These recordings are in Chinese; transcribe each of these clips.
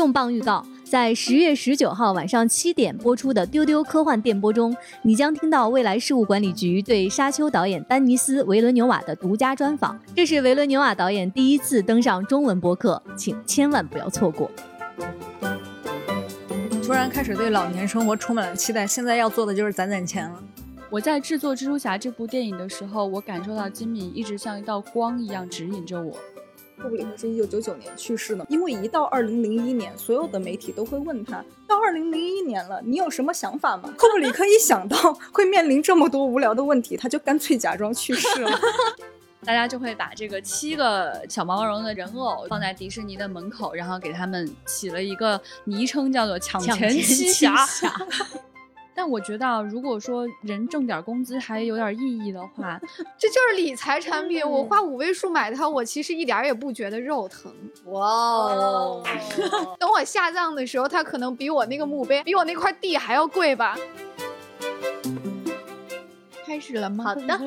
重磅预告，在十月十九号晚上七点播出的《丢丢科幻电波》中，你将听到未来事务管理局对《沙丘》导演丹尼斯·维伦纽瓦的独家专访。这是维伦纽瓦导演第一次登上中文播客，请千万不要错过。突然开始对老年生活充满了期待，现在要做的就是攒攒钱了。我在制作《蜘蛛侠》这部电影的时候，我感受到金敏一直像一道光一样指引着我。库布里克是一九九九年去世的，因为一到二零零一年，所有的媒体都会问他，到二零零一年了，你有什么想法吗？库布里克一想到会面临这么多无聊的问题，他就干脆假装去世了。大家就会把这个七个小毛茸茸的人偶放在迪士尼的门口，然后给他们起了一个昵称，叫做“抢钱七侠”。但我觉得，如果说人挣点工资还有点意义的话，这就是理财产品。我花五位数买它，我其实一点也不觉得肉疼。哇哦！等我下葬的时候，它可能比我那个墓碑、比我那块地还要贵吧？开始了吗？好的。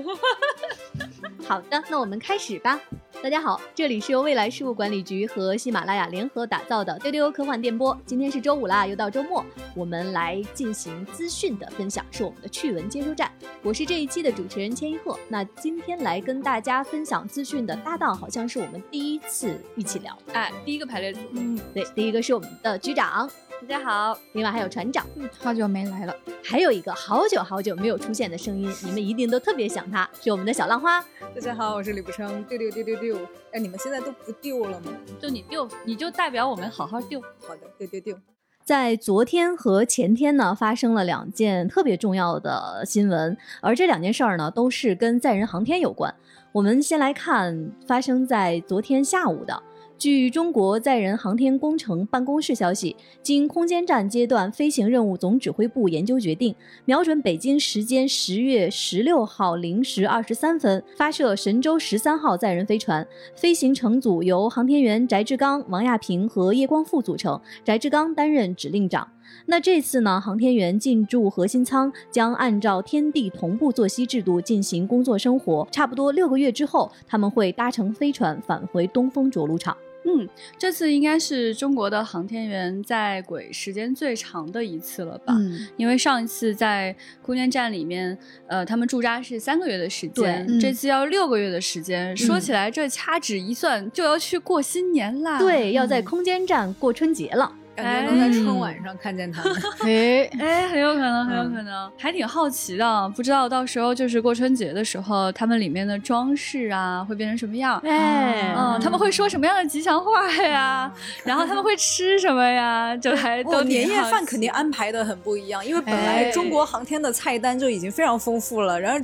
好的，那我们开始吧。大家好，这里是由未来事务管理局和喜马拉雅联合打造的丢丢科幻电波。今天是周五啦，又到周末，我们来进行资讯的分享，是我们的趣闻接收站。我是这一期的主持人千一鹤。那今天来跟大家分享资讯的搭档，好像是我们第一次一起聊。哎，第一个排列组，嗯，对，第一个是我们的局长。大家好，另外还有船长，嗯好久没来了。还有一个好久好久没有出现的声音，你们一定都特别想他，是我们的小浪花。大家好，我是李不生，丢丢丢丢丢。哎，你们现在都不丢了吗？就你丢，你就代表我们好好丢。好的，丢丢丢。在昨天和前天呢，发生了两件特别重要的新闻，而这两件事儿呢，都是跟载人航天有关。我们先来看发生在昨天下午的。据中国载人航天工程办公室消息，经空间站阶段飞行任务总指挥部研究决定，瞄准北京时间十月十六号零时二十三分发射神舟十三号载人飞船。飞行乘组由航天员翟志刚、王亚平和叶光富组成，翟志刚担任指令长。那这次呢，航天员进驻核心舱，将按照天地同步作息制度进行工作生活。差不多六个月之后，他们会搭乘飞船返回东风着陆场。嗯，这次应该是中国的航天员在轨时间最长的一次了吧？嗯，因为上一次在空间站里面，呃，他们驻扎是三个月的时间，这次要六个月的时间。说起来，这掐指一算，就要去过新年啦。对，要在空间站过春节了。感觉能在春晚上看见他们，哎 哎，很有可能，很有可能，还挺好奇的，不知道到时候就是过春节的时候，他们里面的装饰啊会变成什么样？哎，嗯，他们会说什么样的吉祥话呀？然后他们会吃什么呀？就还都年夜饭肯定安排的很不一样，因为本来中国航天的菜单就已经非常丰富了，然后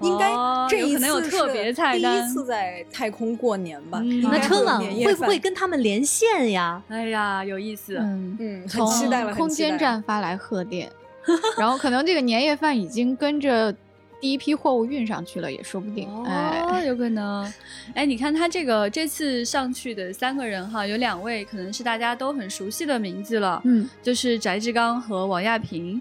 应该这一次有特别菜单，第一次在太空过年吧？那春晚会不会跟他们连线呀？哎呀，有意思。嗯，很期待了。空间站发来贺电，然后可能这个年夜饭已经跟着第一批货物运上去了，也说不定。哦，有可能。哎，你看他这个这次上去的三个人哈，有两位可能是大家都很熟悉的名字了，嗯，就是翟志刚和王亚平。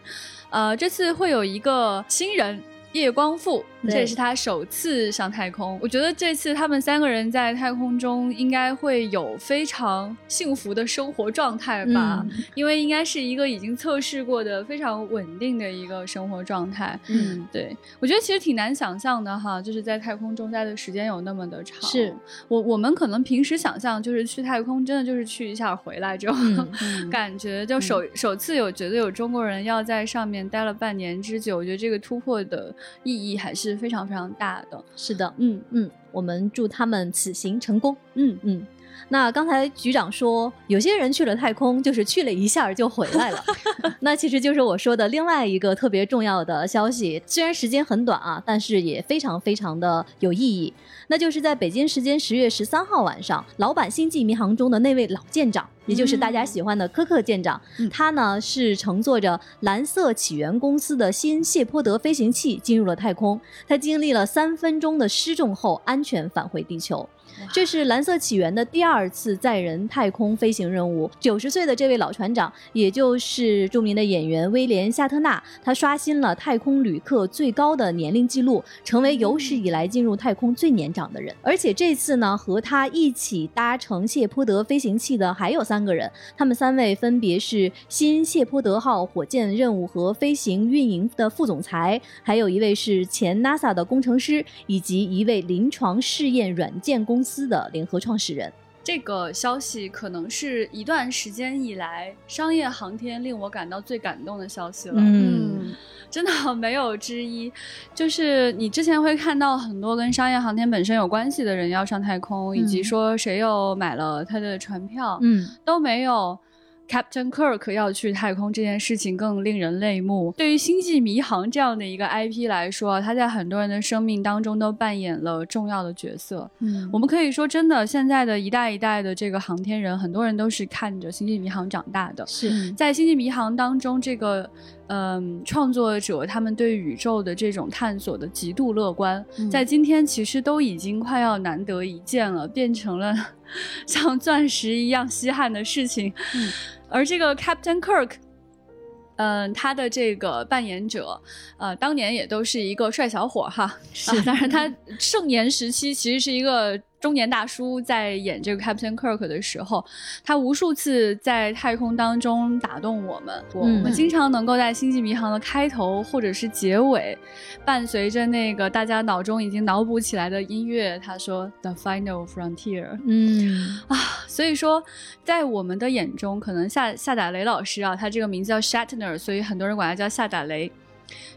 呃，这次会有一个新人。叶光富，这也是他首次上太空。我觉得这次他们三个人在太空中应该会有非常幸福的生活状态吧，因为应该是一个已经测试过的非常稳定的一个生活状态。嗯，对，我觉得其实挺难想象的哈，就是在太空中待的时间有那么的长。是我我们可能平时想象就是去太空，真的就是去一下回来这种 感觉。就首首次有觉得有中国人要在上面待了半年之久，我觉得这个突破的。意义还是非常非常大的，是的，嗯嗯，我们祝他们此行成功，嗯嗯。那刚才局长说，有些人去了太空，就是去了一下就回来了，那其实就是我说的另外一个特别重要的消息，虽然时间很短啊，但是也非常非常的有意义。那就是在北京时间十月十三号晚上，老版星际迷航中的那位老舰长。也就是大家喜欢的科克舰长，他呢是乘坐着蓝色起源公司的新谢泼德飞行器进入了太空。他经历了三分钟的失重后，安全返回地球。这是蓝色起源的第二次载人太空飞行任务。九十岁的这位老船长，也就是著名的演员威廉·夏特纳，他刷新了太空旅客最高的年龄记录，成为有史以来进入太空最年长的人。而且这次呢，和他一起搭乘谢泼德飞行器的还有三个人，他们三位分别是新谢泼德号火箭任务和飞行运营的副总裁，还有一位是前 NASA 的工程师，以及一位临床试验软件公司的联合创始人。这个消息可能是一段时间以来商业航天令我感到最感动的消息了。嗯，真的没有之一。就是你之前会看到很多跟商业航天本身有关系的人要上太空，以及说谁又买了他的船票，嗯，都没有。Captain Kirk 要去太空这件事情更令人泪目。对于《星际迷航》这样的一个 IP 来说，它在很多人的生命当中都扮演了重要的角色。嗯，我们可以说，真的，现在的一代一代的这个航天人，很多人都是看着《星际迷航》长大的。是在《星际迷航》当中，这个。嗯，创作者他们对宇宙的这种探索的极度乐观，在今天其实都已经快要难得一见了，变成了 像钻石一样稀罕的事情。而这个 Captain Kirk，嗯，他的这个扮演者，呃，当年也都是一个帅小伙哈，是，当然他盛年时期其实是一个。中年大叔在演这个 Captain Kirk 的时候，他无数次在太空当中打动我们。我们经常能够在《星际迷航》的开头或者是结尾，伴随着那个大家脑中已经脑补起来的音乐，他说 “The Final Frontier”。嗯啊，所以说，在我们的眼中，可能夏夏打雷老师啊，他这个名字叫 Shatner，所以很多人管他叫夏打雷。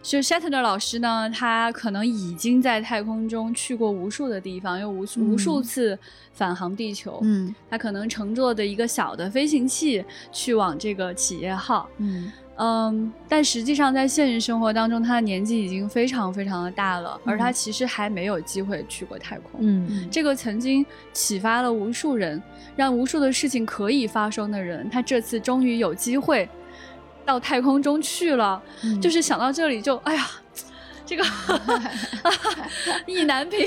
就 Shatner 老师呢，他可能已经在太空中去过无数的地方，又无无数次返航地球。嗯，他可能乘坐的一个小的飞行器去往这个企业号。嗯嗯，但实际上在现实生活当中，他的年纪已经非常非常的大了，而他其实还没有机会去过太空。嗯，这个曾经启发了无数人，让无数的事情可以发生的人，他这次终于有机会。到太空中去了，就是想到这里就哎呀，这个 意难平。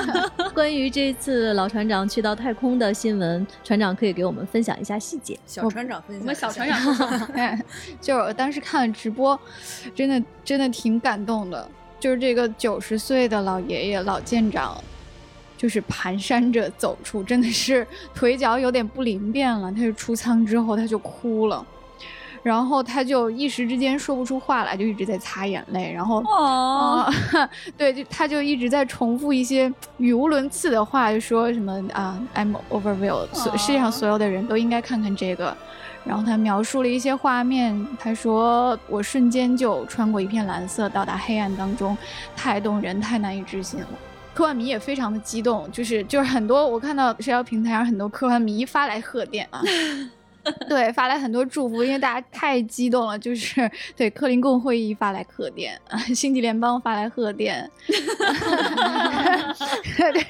关于这次老船长去到太空的新闻，船长可以给我们分享一下细节。小船长分享，我们小船长，就是我当时看了直播，真的真的挺感动的。就是这个九十岁的老爷爷老舰长，就是蹒跚着走出，真的是腿脚有点不灵便了。他就出舱之后，他就哭了。然后他就一时之间说不出话来，就一直在擦眼泪。然后，哦，对，就他就一直在重复一些语无伦次的话，就说什么啊，I'm overwhelmed，世界上所有的人都应该看看这个。然后他描述了一些画面，他说我瞬间就穿过一片蓝色，到达黑暗当中，太动人，太难以置信了。科幻迷也非常的激动，就是就是很多我看到社交平台上很多科幻迷发来贺电啊。对，发来很多祝福，因为大家太激动了。就是对克林贡会议发来贺电啊，星际联邦发来贺电，对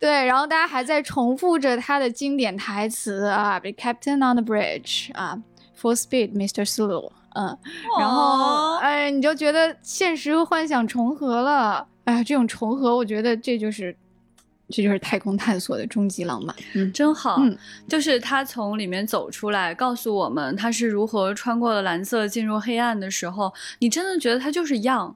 对，然后大家还在重复着他的经典台词啊，Be Captain on the bridge 啊，Full speed, Mr. Sulu，嗯，然后哎，你就觉得现实和幻想重合了，哎，这种重合，我觉得这就是。这就是太空探索的终极浪漫，嗯，真好。嗯，就是他从里面走出来，告诉我们他是如何穿过了蓝色进入黑暗的时候，你真的觉得他就是 young，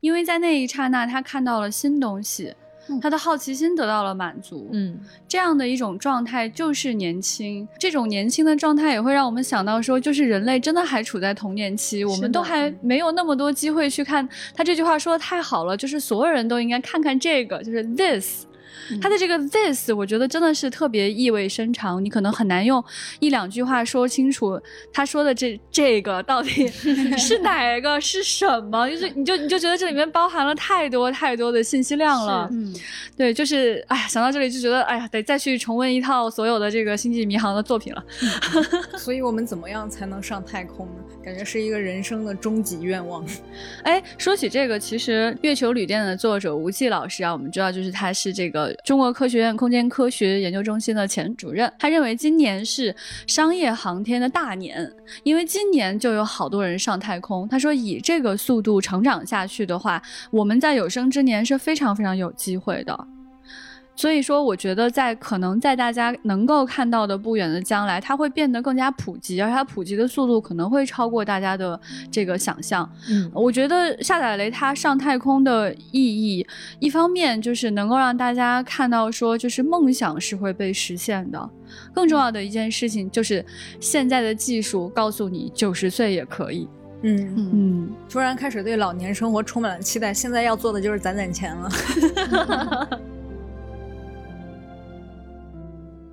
因为在那一刹那他看到了新东西，他的好奇心得到了满足。嗯，这样的一种状态就是年轻，这种年轻的状态也会让我们想到说，就是人类真的还处在童年期，我们都还没有那么多机会去看。他这句话说的太好了，就是所有人都应该看看这个，就是 this。他的这个 this，我觉得真的是特别意味深长，你可能很难用一两句话说清楚他说的这这个到底 是哪个是什么，就是你就你就觉得这里面包含了太多太多的信息量了。嗯，对，就是哎呀，想到这里就觉得哎呀，得再去重温一套所有的这个星际迷航的作品了。所以我们怎么样才能上太空呢？感觉是一个人生的终极愿望。哎，说起这个，其实月球旅店的作者吴忌老师啊，我们知道就是他是这个。中国科学院空间科学研究中心的前主任，他认为今年是商业航天的大年，因为今年就有好多人上太空。他说，以这个速度成长下去的话，我们在有生之年是非常非常有机会的。所以说，我觉得在可能在大家能够看到的不远的将来，它会变得更加普及，而它普及的速度可能会超过大家的这个想象。嗯，我觉得下载雷它上太空的意义，一方面就是能够让大家看到说，就是梦想是会被实现的。更重要的一件事情就是，现在的技术告诉你，九十岁也可以。嗯嗯，突然开始对老年生活充满了期待。现在要做的就是攒攒钱了。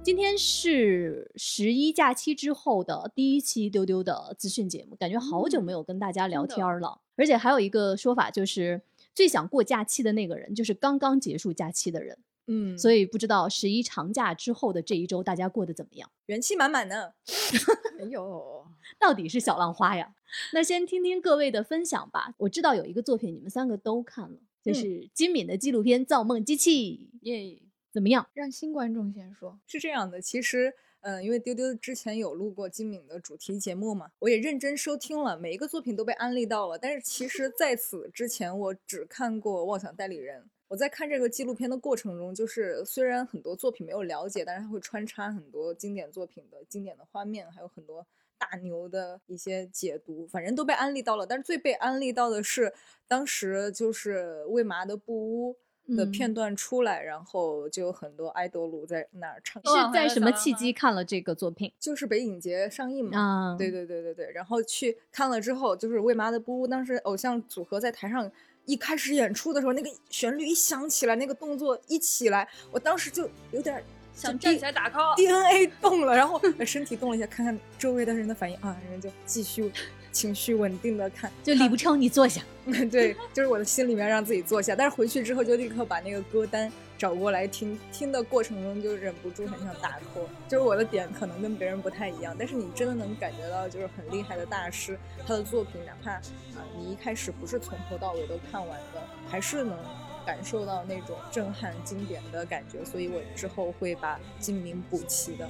今天是十一假期之后的第一期丢丢的资讯节目，感觉好久没有跟大家聊天了。而且还有一个说法，就是最想过假期的那个人，就是刚刚结束假期的人。嗯，所以不知道十一长假之后的这一周，大家过得怎么样？元气满满呢。哎呦，到底是小浪花呀？那先听听各位的分享吧。我知道有一个作品你们三个都看了，就是金敏的纪录片《造梦机器》。耶，怎么样？让新观众先说。是这样的，其实，嗯，因为丢丢之前有录过金敏的主题节目嘛，我也认真收听了，每一个作品都被安利到了。但是其实在此之前，我只看过《妄想代理人》。我在看这个纪录片的过程中，就是虽然很多作品没有了解，但是它会穿插很多经典作品的经典的画面，还有很多大牛的一些解读，反正都被安利到了。但是最被安利到的是当时就是魏麻的布屋的片段出来，然后就有很多爱豆鲁在那儿唱。是在什么契机看了这个作品？就是北影节上映嘛。啊，对对对对对。然后去看了之后，就是魏麻的不屋，当时偶像组合在台上。一开始演出的时候，那个旋律一响起来，那个动作一起来，我当时就有点想站起来打 call。DNA 动了，然后 身体动了一下，看看周围的人的反应啊，人就继续情绪稳定的看。就李不成，你坐下。对，就是我的心里面让自己坐下，但是回去之后就立刻把那个歌单。找过来听听的过程中就忍不住很想打 call，就是我的点可能跟别人不太一样，但是你真的能感觉到就是很厉害的大师，他的作品哪怕啊你一开始不是从头到尾都看完的，还是能感受到那种震撼经典的感觉，所以我之后会把精明补齐的。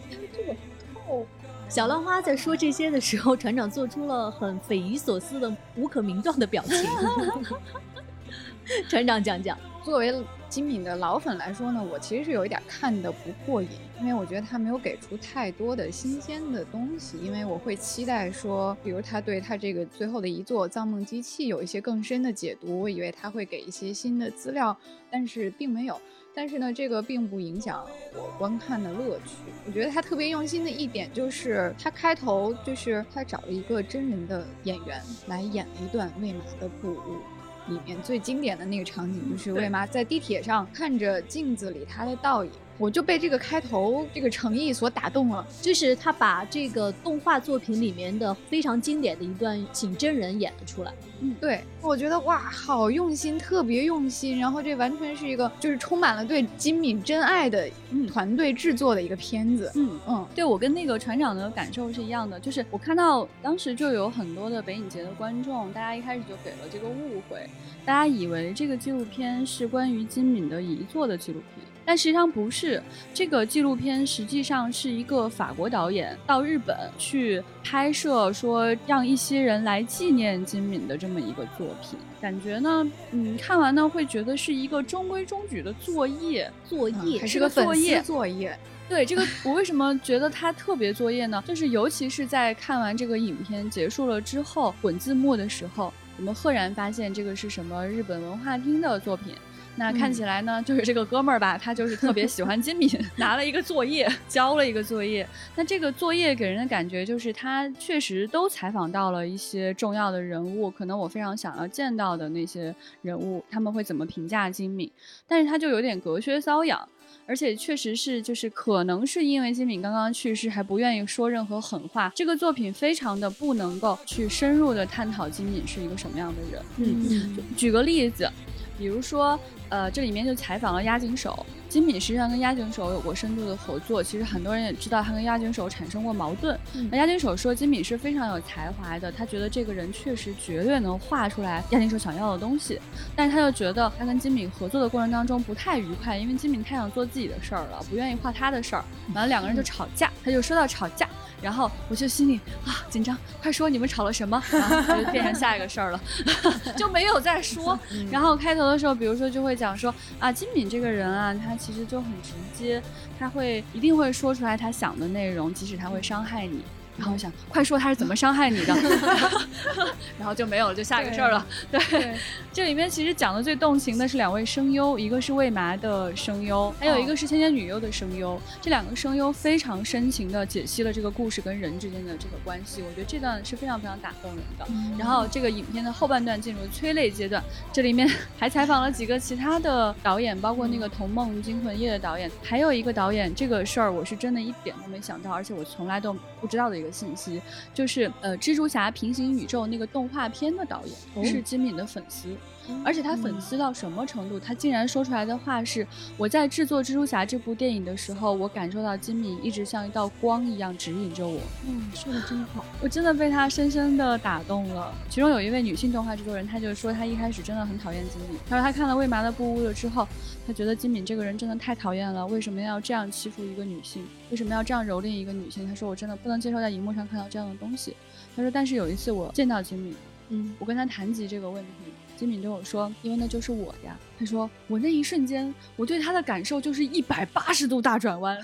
哦，小浪花在说这些的时候，船长做出了很匪夷所思的无可名状的表情。船长讲讲，作为。金敏的老粉来说呢，我其实是有一点看的不过瘾，因为我觉得他没有给出太多的新鲜的东西。因为我会期待说，比如他对他这个最后的一座造梦机器有一些更深的解读，我以为他会给一些新的资料，但是并没有。但是呢，这个并不影响我观看的乐趣。我觉得他特别用心的一点就是，他开头就是他找了一个真人的演员来演了一段魏玛的布舞。里面最经典的那个场景就是魏妈在地铁上看着镜子里她的倒影。我就被这个开头这个诚意所打动了，就是他把这个动画作品里面的非常经典的一段请真人演了出来。嗯，对，我觉得哇，好用心，特别用心。然后这完全是一个就是充满了对金敏真爱的团队制作的一个片子。嗯嗯，对我跟那个船长的感受是一样的，就是我看到当时就有很多的北影节的观众，大家一开始就给了这个误会，大家以为这个纪录片是关于金敏的遗作的纪录片。但实际上不是，这个纪录片实际上是一个法国导演到日本去拍摄，说让一些人来纪念金敏的这么一个作品。感觉呢，嗯，看完呢会觉得是一个中规中矩的作业，作业还是个作业，作业。对这个，我为什么觉得它特别作业呢？就是尤其是在看完这个影片结束了之后，滚字幕的时候，我们赫然发现这个是什么日本文化厅的作品。那看起来呢，就是这个哥们儿吧，他就是特别喜欢金敏，拿了一个作业，交了一个作业。那这个作业给人的感觉就是他确实都采访到了一些重要的人物，可能我非常想要见到的那些人物，他们会怎么评价金敏？但是他就有点隔靴搔痒，而且确实是就是可能是因为金敏刚刚去世，还不愿意说任何狠话。这个作品非常的不能够去深入的探讨金敏是一个什么样的人。嗯，举个例子。比如说，呃，这里面就采访了押井守，金敏实际上跟押井守有过深度的合作。其实很多人也知道他跟押井守产生过矛盾。那押井守说金敏是非常有才华的，他觉得这个人确实绝对能画出来押井守想要的东西。但是他又觉得他跟金敏合作的过程当中不太愉快，因为金敏太想做自己的事儿了，不愿意画他的事儿。完了两个人就吵架，他就说到吵架。然后我就心里啊紧张，快说你们吵了什么？然后就变成下一个事儿了，就没有再说。然后开头的时候，比如说就会讲说啊，金敏这个人啊，他其实就很直接，他会一定会说出来他想的内容，即使他会伤害你。然后我想，快说他是怎么伤害你的，然后就没有了，就下一个事儿了。对，这里面其实讲的最动情的是两位声优，一个是魏麻的声优，还有一个是千千女优的声优。这两个声优非常深情的解析了这个故事跟人之间的这个关系，我觉得这段是非常非常打动人的。然后这个影片的后半段进入催泪阶段，这里面 还采访了几个其他的导演，包括那个《童梦惊魂夜》的导演，还有一个导演，这个事儿我是真的一点都没想到，而且我从来都不知道的一个。信息就是呃，蜘蛛侠平行宇宙那个动画片的导演是金敏的粉丝，而且他粉丝到什么程度？他竟然说出来的话是：我在制作蜘蛛侠这部电影的时候，我感受到金敏一直像一道光一样指引着我。嗯，说的真好，我真的被他深深的打动了。其中有一位女性动画制作人，她就说她一开始真的很讨厌金敏，她说她看了《未麻的布屋》了之后，她觉得金敏这个人真的太讨厌了，为什么要这样欺负一个女性？为什么要这样蹂躏一个女性？她说我真的不能接受在荧幕上看到这样的东西。她说，但是有一次我见到金敏，嗯，我跟他谈及这个问题，金敏对我说，因为那就是我呀。他说，我那一瞬间，我对他的感受就是一百八十度大转弯。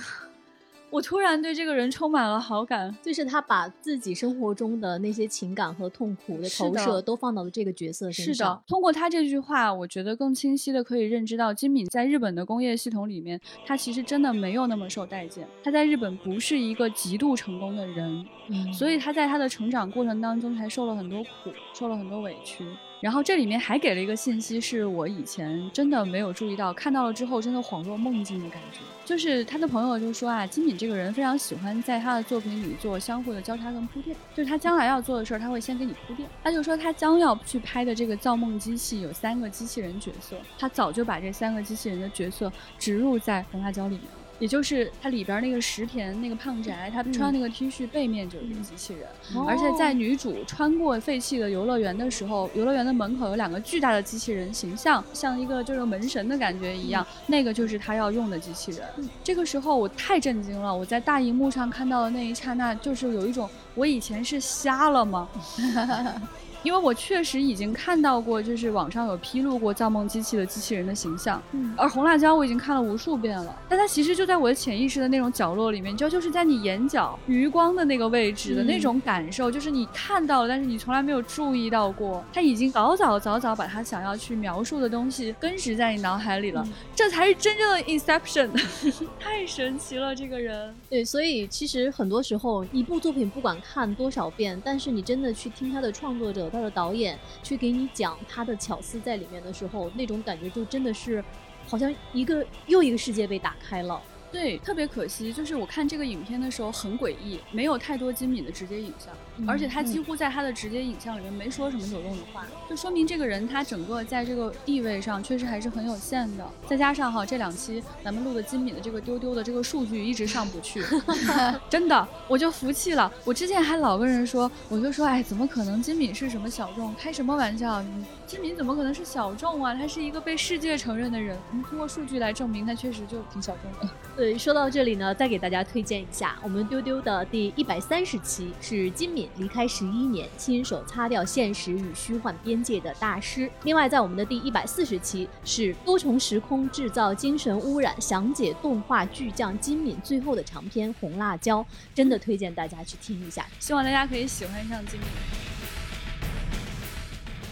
我突然对这个人充满了好感，就是他把自己生活中的那些情感和痛苦的投射都放到了这个角色身上。是的，通过他这句话，我觉得更清晰的可以认知到金敏在日本的工业系统里面，他其实真的没有那么受待见。他在日本不是一个极度成功的人，所以他在他的成长过程当中才受了很多苦，受了很多委屈。然后这里面还给了一个信息，是我以前真的没有注意到，看到了之后真的恍若梦境的感觉。就是他的朋友就说啊，金敏这个人非常喜欢在他的作品里做相互的交叉跟铺垫，就是他将来要做的事儿，他会先给你铺垫。他就说他将要去拍的这个造梦机器有三个机器人角色，他早就把这三个机器人的角色植入在红辣椒里面了。也就是它里边那个石田那个胖宅，他穿那个 T 恤背面就是一个机器人，而且在女主穿过废弃的游乐园的时候，游乐园的门口有两个巨大的机器人形象，像一个就是门神的感觉一样，那个就是他要用的机器人。这个时候我太震惊了，我在大荧幕上看到的那一刹那，就是有一种我以前是瞎了吗？因为我确实已经看到过，就是网上有披露过造梦机器的机器人的形象，嗯，而红辣椒我已经看了无数遍了，但它其实就在我的潜意识的那种角落里面，你知道，就是在你眼角余光的那个位置的那种感受，就是你看到了，但是你从来没有注意到过，他已经早早早早把他想要去描述的东西根植在你脑海里了，这才是真正的 inception，太神奇了，这个人。对，所以其实很多时候一部作品不管看多少遍，但是你真的去听他的创作者。他的导演去给你讲他的巧思在里面的时候，那种感觉就真的是，好像一个又一个世界被打开了。对，特别可惜，就是我看这个影片的时候很诡异，没有太多精敏的直接影像，而且他几乎在他的直接影像里面没说什么有用的话，就说明这个人他整个在这个地位上确实还是很有限的。再加上哈，这两期咱们录的金敏的这个丢丢的这个数据一直上不去，真的我就服气了。我之前还老跟人说，我就说，哎，怎么可能金敏是什么小众？开什么玩笑？金敏怎么可能是小众啊？他是一个被世界承认的人，我们通过数据来证明他确实就挺小众的。对，说到这里呢，再给大家推荐一下我们丢丢的第一百三十期，是金敏离开十一年，亲手擦掉现实与虚幻边界的大师。另外，在我们的第一百四十期，是多重时空制造精神污染，详解动画巨匠金敏最后的长篇《红辣椒》，真的推荐大家去听一下，希望大家可以喜欢上金敏。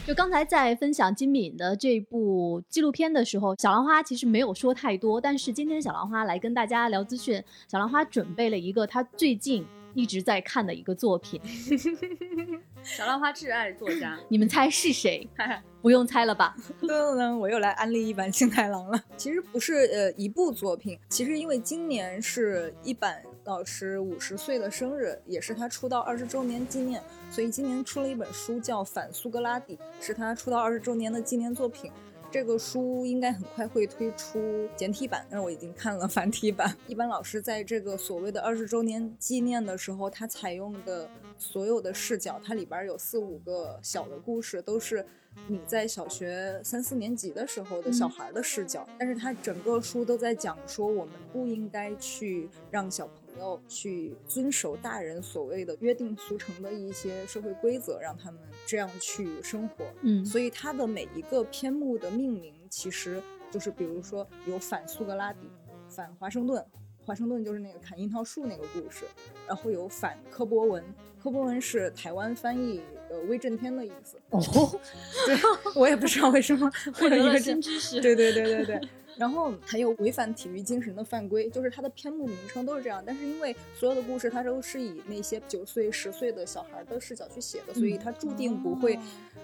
就刚才在分享金敏的这部纪录片的时候，小兰花其实没有说太多。但是今天小兰花来跟大家聊资讯，小兰花准备了一个她最近一直在看的一个作品。小浪花挚爱作家，你们猜是谁？不用猜了吧？噔噔，我又来安利一版星太郎了。其实不是呃一部作品，其实因为今年是一版老师五十岁的生日，也是他出道二十周年纪念，所以今年出了一本书叫《反苏格拉底》，是他出道二十周年的纪念作品。这个书应该很快会推出简体版，但是我已经看了繁体版。一般老师在这个所谓的二十周年纪念的时候，他采用的所有的视角，它里边有四五个小的故事，都是你在小学三四年级的时候的小孩的视角，但是他整个书都在讲说，我们不应该去让小朋友去遵守大人所谓的约定俗成的一些社会规则，让他们这样去生活。嗯，所以他的每一个篇目的命名，其实就是比如说有反苏格拉底、反华盛顿。华盛顿就是那个砍樱桃树那个故事，然后有反柯博文，柯博文是台湾翻译呃威震天的意思。哦，对，我也不知道为什么会有一个新知识。对对对对对。然后还有违反体育精神的犯规，就是它的篇目名称都是这样。但是因为所有的故事它都是以那些九岁、十岁的小孩的视角去写的，所以它注定不会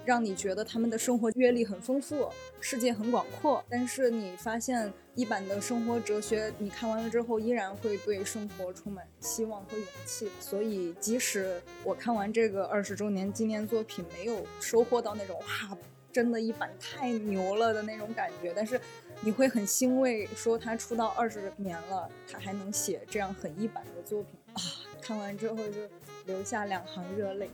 让你觉得他们的生活阅历很丰富，世界很广阔。但是你发现一版的生活哲学，你看完了之后依然会对生活充满希望和勇气。所以即使我看完这个二十周年纪念作品，没有收获到那种哇，真的一版太牛了的那种感觉，但是。你会很欣慰，说他出道二十年了，他还能写这样很一般的作品啊！看完之后就流下两行热泪。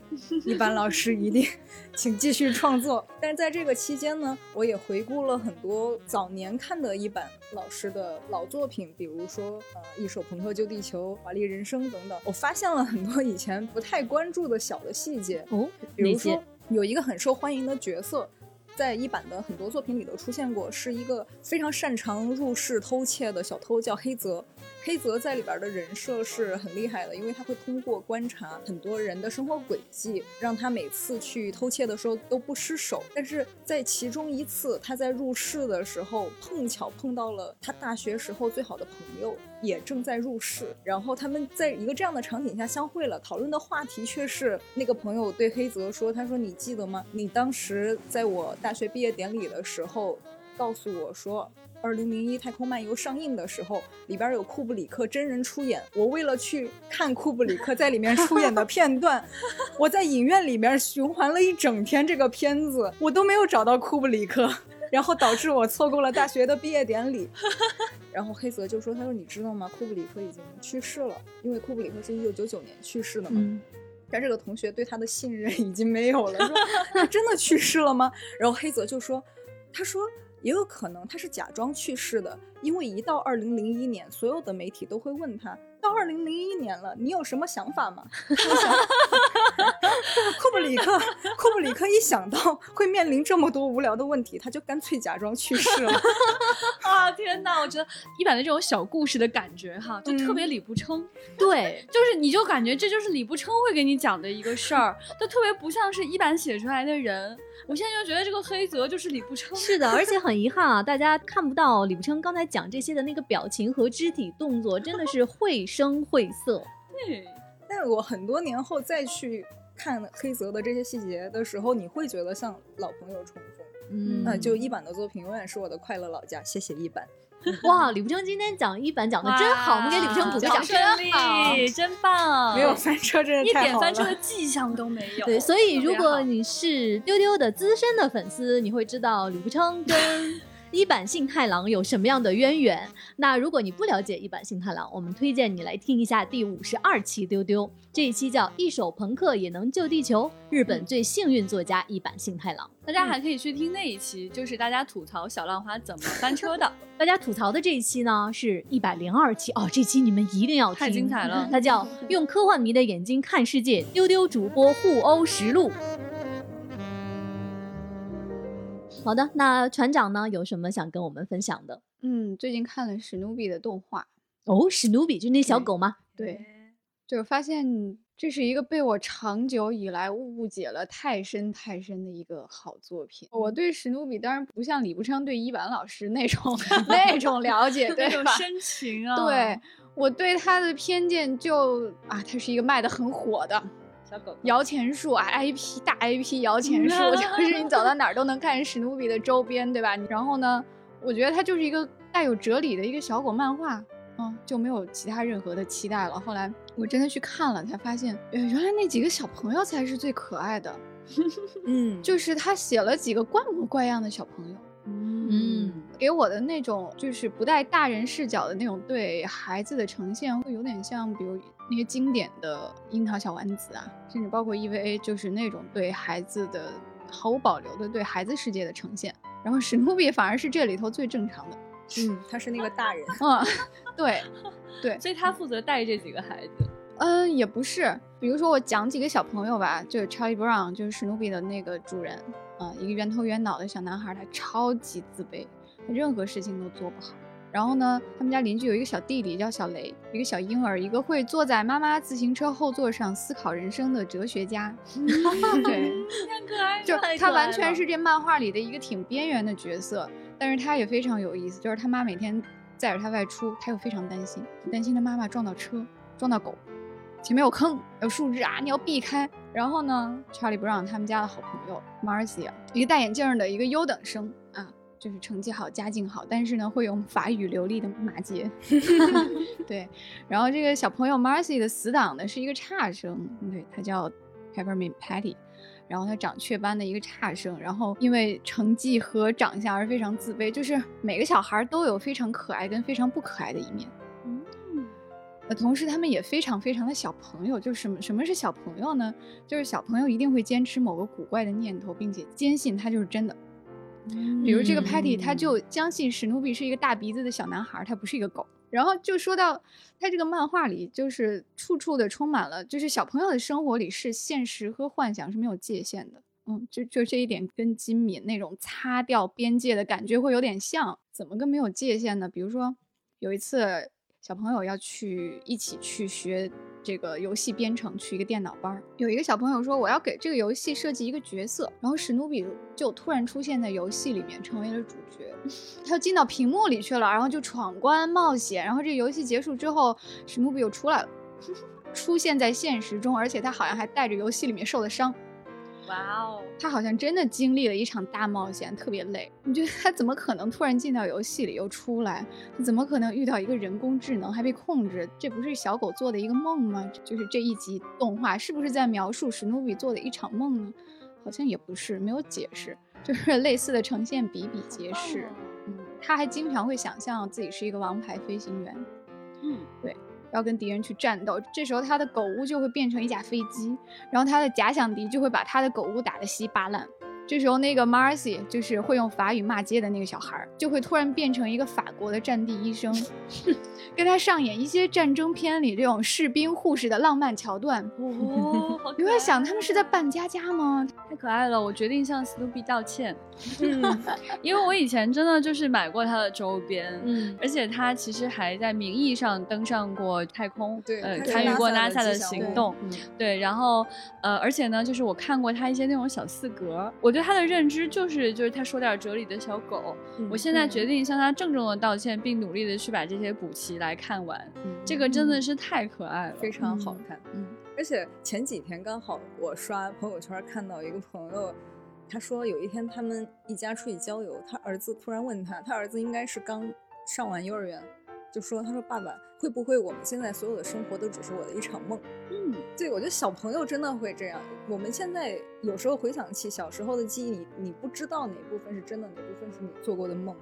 一般老师一定请继续创作。但是在这个期间呢，我也回顾了很多早年看的一版老师的老作品，比如说呃《一首朋克救地球》《华丽人生》等等。我发现了很多以前不太关注的小的细节哦，比如说有一个很受欢迎的角色。在一版的很多作品里都出现过，是一个非常擅长入室偷窃的小偷，叫黑泽。黑泽在里边的人设是很厉害的，因为他会通过观察很多人的生活轨迹，让他每次去偷窃的时候都不失手。但是在其中一次，他在入室的时候碰巧碰到了他大学时候最好的朋友，也正在入室。然后他们在一个这样的场景下相会了，讨论的话题却是那个朋友对黑泽说：“他说你记得吗？你当时在我大学毕业典礼的时候告诉我说。”二零零一《太空漫游》上映的时候，里边有库布里克真人出演。我为了去看库布里克在里面出演的片段，我在影院里面循环了一整天这个片子，我都没有找到库布里克，然后导致我错过了大学的毕业典礼。然后黑泽就说：“他说你知道吗？库布里克已经去世了，因为库布里克是一九九九年去世的嘛。但这个同学对他的信任已经没有了，说他真的去世了吗？然后黑泽就说：他说。”也有可能他是假装去世的，因为一到二零零一年，所有的媒体都会问他。到二零零一年了，你有什么想法吗？库布里克，库布里克一想到会面临这么多无聊的问题，他就干脆假装去世了。啊天哪！我觉得一版的这种小故事的感觉哈，就特别李不称。对，就是你就感觉这就是李不称会给你讲的一个事儿，就特别不像是一版写出来的人。我现在就觉得这个黑泽就是李不称。是的，而且很遗憾啊，大家看不到李不称刚才讲这些的那个表情和肢体动作，真的是绘声绘色。对，但是我很多年后再去看黑泽的这些细节的时候，你会觉得像老朋友重逢。嗯，就一版的作品永远是我的快乐老家。谢谢一版。哇，李不称今天讲一版讲的真好，我们给李不称鼓个掌，真好，真棒，没有翻车，真的一点翻车的迹象都没有。对，所以如果你是丢丢的资深的粉丝，你会知道李不称跟。一版幸太郎有什么样的渊源？那如果你不了解一版幸太郎，我们推荐你来听一下第五十二期丢丢，这一期叫《一手朋克也能救地球》，日本最幸运作家一版幸太郎。大家还可以去听那一期，就是大家吐槽小浪花怎么翻车的。大家吐槽的这一期呢，是一百零二期哦，这期你们一定要听，太精彩了。它叫《用科幻迷的眼睛看世界》，丢丢主播互殴实录。好的，那船长呢？有什么想跟我们分享的？嗯，最近看了史努比的动画哦，史努比就是那小狗吗？对，就发现这是一个被我长久以来误解了太深太深的一个好作品。我对史努比当然不像李步昌对伊坂老师那种 那种了解，对吧？深情啊！对我对他的偏见就啊，他是一个卖的很火的。摇钱树啊，IP 大 IP 摇钱 树，就是你走到哪儿都能看见史努比的周边，对吧？然后呢，我觉得它就是一个带有哲理的一个小狗漫画，嗯，就没有其他任何的期待了。后来我真的去看了，才发现，原来那几个小朋友才是最可爱的。嗯，就是他写了几个怪模怪样的小朋友，嗯，给我的那种就是不带大人视角的那种对孩子的呈现，会有点像，比如。那些经典的樱桃小丸子啊，甚至包括 EVA，就是那种对孩子的毫无保留的对孩子世界的呈现，然后史努比反而是这里头最正常的。嗯，他是那个大人。嗯，对，对，所以他负责带这几个孩子。嗯，也不是。比如说我讲几个小朋友吧，就是 Charlie Brown，就是史努比的那个主人，嗯，一个圆头圆脑的小男孩，他超级自卑，他任何事情都做不好。然后呢，他们家邻居有一个小弟弟叫小雷，一个小婴儿，一个会坐在妈妈自行车后座上思考人生的哲学家。对，太可爱，就他完全是这漫画里的一个挺边缘的角色。但是他也非常有意思，就是他妈每天载着他外出，他又非常担心，担心他妈妈撞到车、撞到狗，前面有坑、有树枝啊，你要避开。然后呢，查理不让他们家的好朋友 Marcia，，一个戴眼镜的一个优等生啊，就是成绩好、家境好，但是呢会用法语流利的马杰。对，然后这个小朋友 Marcy 的死党呢是一个差生，对他叫 Peppermint Patty。然后他长雀斑的一个差生，然后因为成绩和长相而非常自卑。就是每个小孩都有非常可爱跟非常不可爱的一面。嗯，呃，同时他们也非常非常的小朋友。就是什么什么是小朋友呢？就是小朋友一定会坚持某个古怪的念头，并且坚信它就是真的。比如这个 Patty，他就相信史努比是一个大鼻子的小男孩，他不是一个狗。然后就说到他这个漫画里，就是处处的充满了，就是小朋友的生活里是现实和幻想是没有界限的。嗯，就就这一点跟金敏那种擦掉边界的感觉会有点像。怎么个没有界限呢？比如说有一次小朋友要去一起去学。这个游戏编程去一个电脑班，有一个小朋友说我要给这个游戏设计一个角色，然后史努比就突然出现在游戏里面，成为了主角，他进到屏幕里去了，然后就闯关冒险，然后这游戏结束之后，史努比又出来了，出现在现实中，而且他好像还带着游戏里面受的伤。哇哦，他好像真的经历了一场大冒险，特别累。你觉得他怎么可能突然进到游戏里又出来？他怎么可能遇到一个人工智能还被控制？这不是小狗做的一个梦吗？就是这一集动画是不是在描述史努比做的一场梦呢？好像也不是，没有解释，就是类似的呈现比比皆是。嗯，他还经常会想象自己是一个王牌飞行员。嗯，对。要跟敌人去战斗，这时候他的狗屋就会变成一架飞机，然后他的假想敌就会把他的狗屋打得稀巴烂。这时候那个 Marcy 就是会用法语骂街的那个小孩，就会突然变成一个法国的战地医生，跟他上演一些战争片里这种士兵护士的浪漫桥段。哦，你会想他们是在扮家家吗？太可爱了！我决定向史努比道歉，嗯因为我以前真的就是买过他的周边，嗯，而且他其实还在名义上登上过太空，对，呃，参与过 NASA 的行动，对，然后呃，而且呢，就是我看过他一些那种小四格，我。对他的认知就是，就是他说点哲理的小狗。我现在决定向他郑重的道歉，并努力的去把这些补齐来看完。这个真的是太可爱了，非常好看。嗯，而且前几天刚好我刷朋友圈看到一个朋友，他说有一天他们一家出去郊游，他儿子突然问他，他儿子应该是刚上完幼儿园。就说：“他说爸爸，会不会我们现在所有的生活都只是我的一场梦？”嗯，对，我觉得小朋友真的会这样。我们现在有时候回想起小时候的记忆，你你不知道哪部分是真的，哪部分是你做过的梦。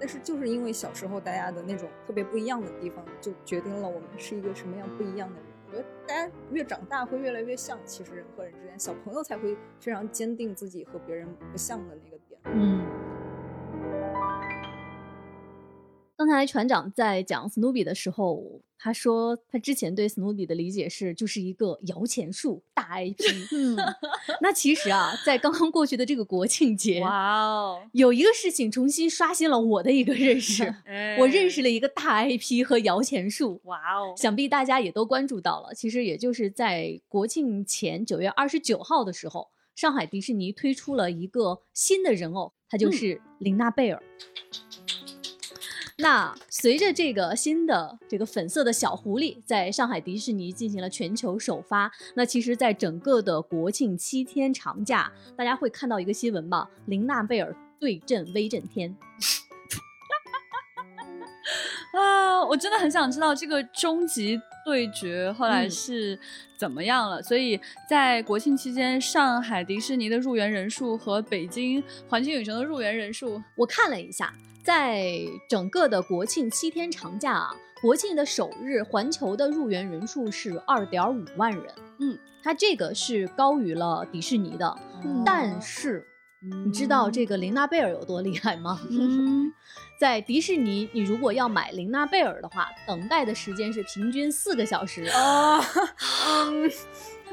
但是就是因为小时候大家的那种特别不一样的地方，就决定了我们是一个什么样不一样的人。我觉得大家越长大会越来越像，其实人和人之间，小朋友才会非常坚定自己和别人不像的那个点。嗯。刚才船长在讲史努比的时候，他说他之前对史努比的理解是就是一个摇钱树大 IP。嗯，那其实啊，在刚刚过去的这个国庆节，哇哦，有一个事情重新刷新了我的一个认识，我认识了一个大 IP 和摇钱树。哇哦，想必大家也都关注到了。其实也就是在国庆前九月二十九号的时候，上海迪士尼推出了一个新的人偶，它就是琳娜贝尔。那随着这个新的这个粉色的小狐狸在上海迪士尼进行了全球首发，那其实，在整个的国庆七天长假，大家会看到一个新闻吧？琳娜贝尔对阵威震天。啊，我真的很想知道这个终极对决后来是怎么样了。所以在国庆期间，上海迪士尼的入园人数和北京环球影城的入园人数，我看了一下。在整个的国庆七天长假啊，国庆的首日，环球的入园人数是二点五万人。嗯，它这个是高于了迪士尼的，但是。你知道这个琳娜贝尔有多厉害吗？嗯，在迪士尼，你如果要买琳娜贝尔的话，等待的时间是平均四个小时啊。哦，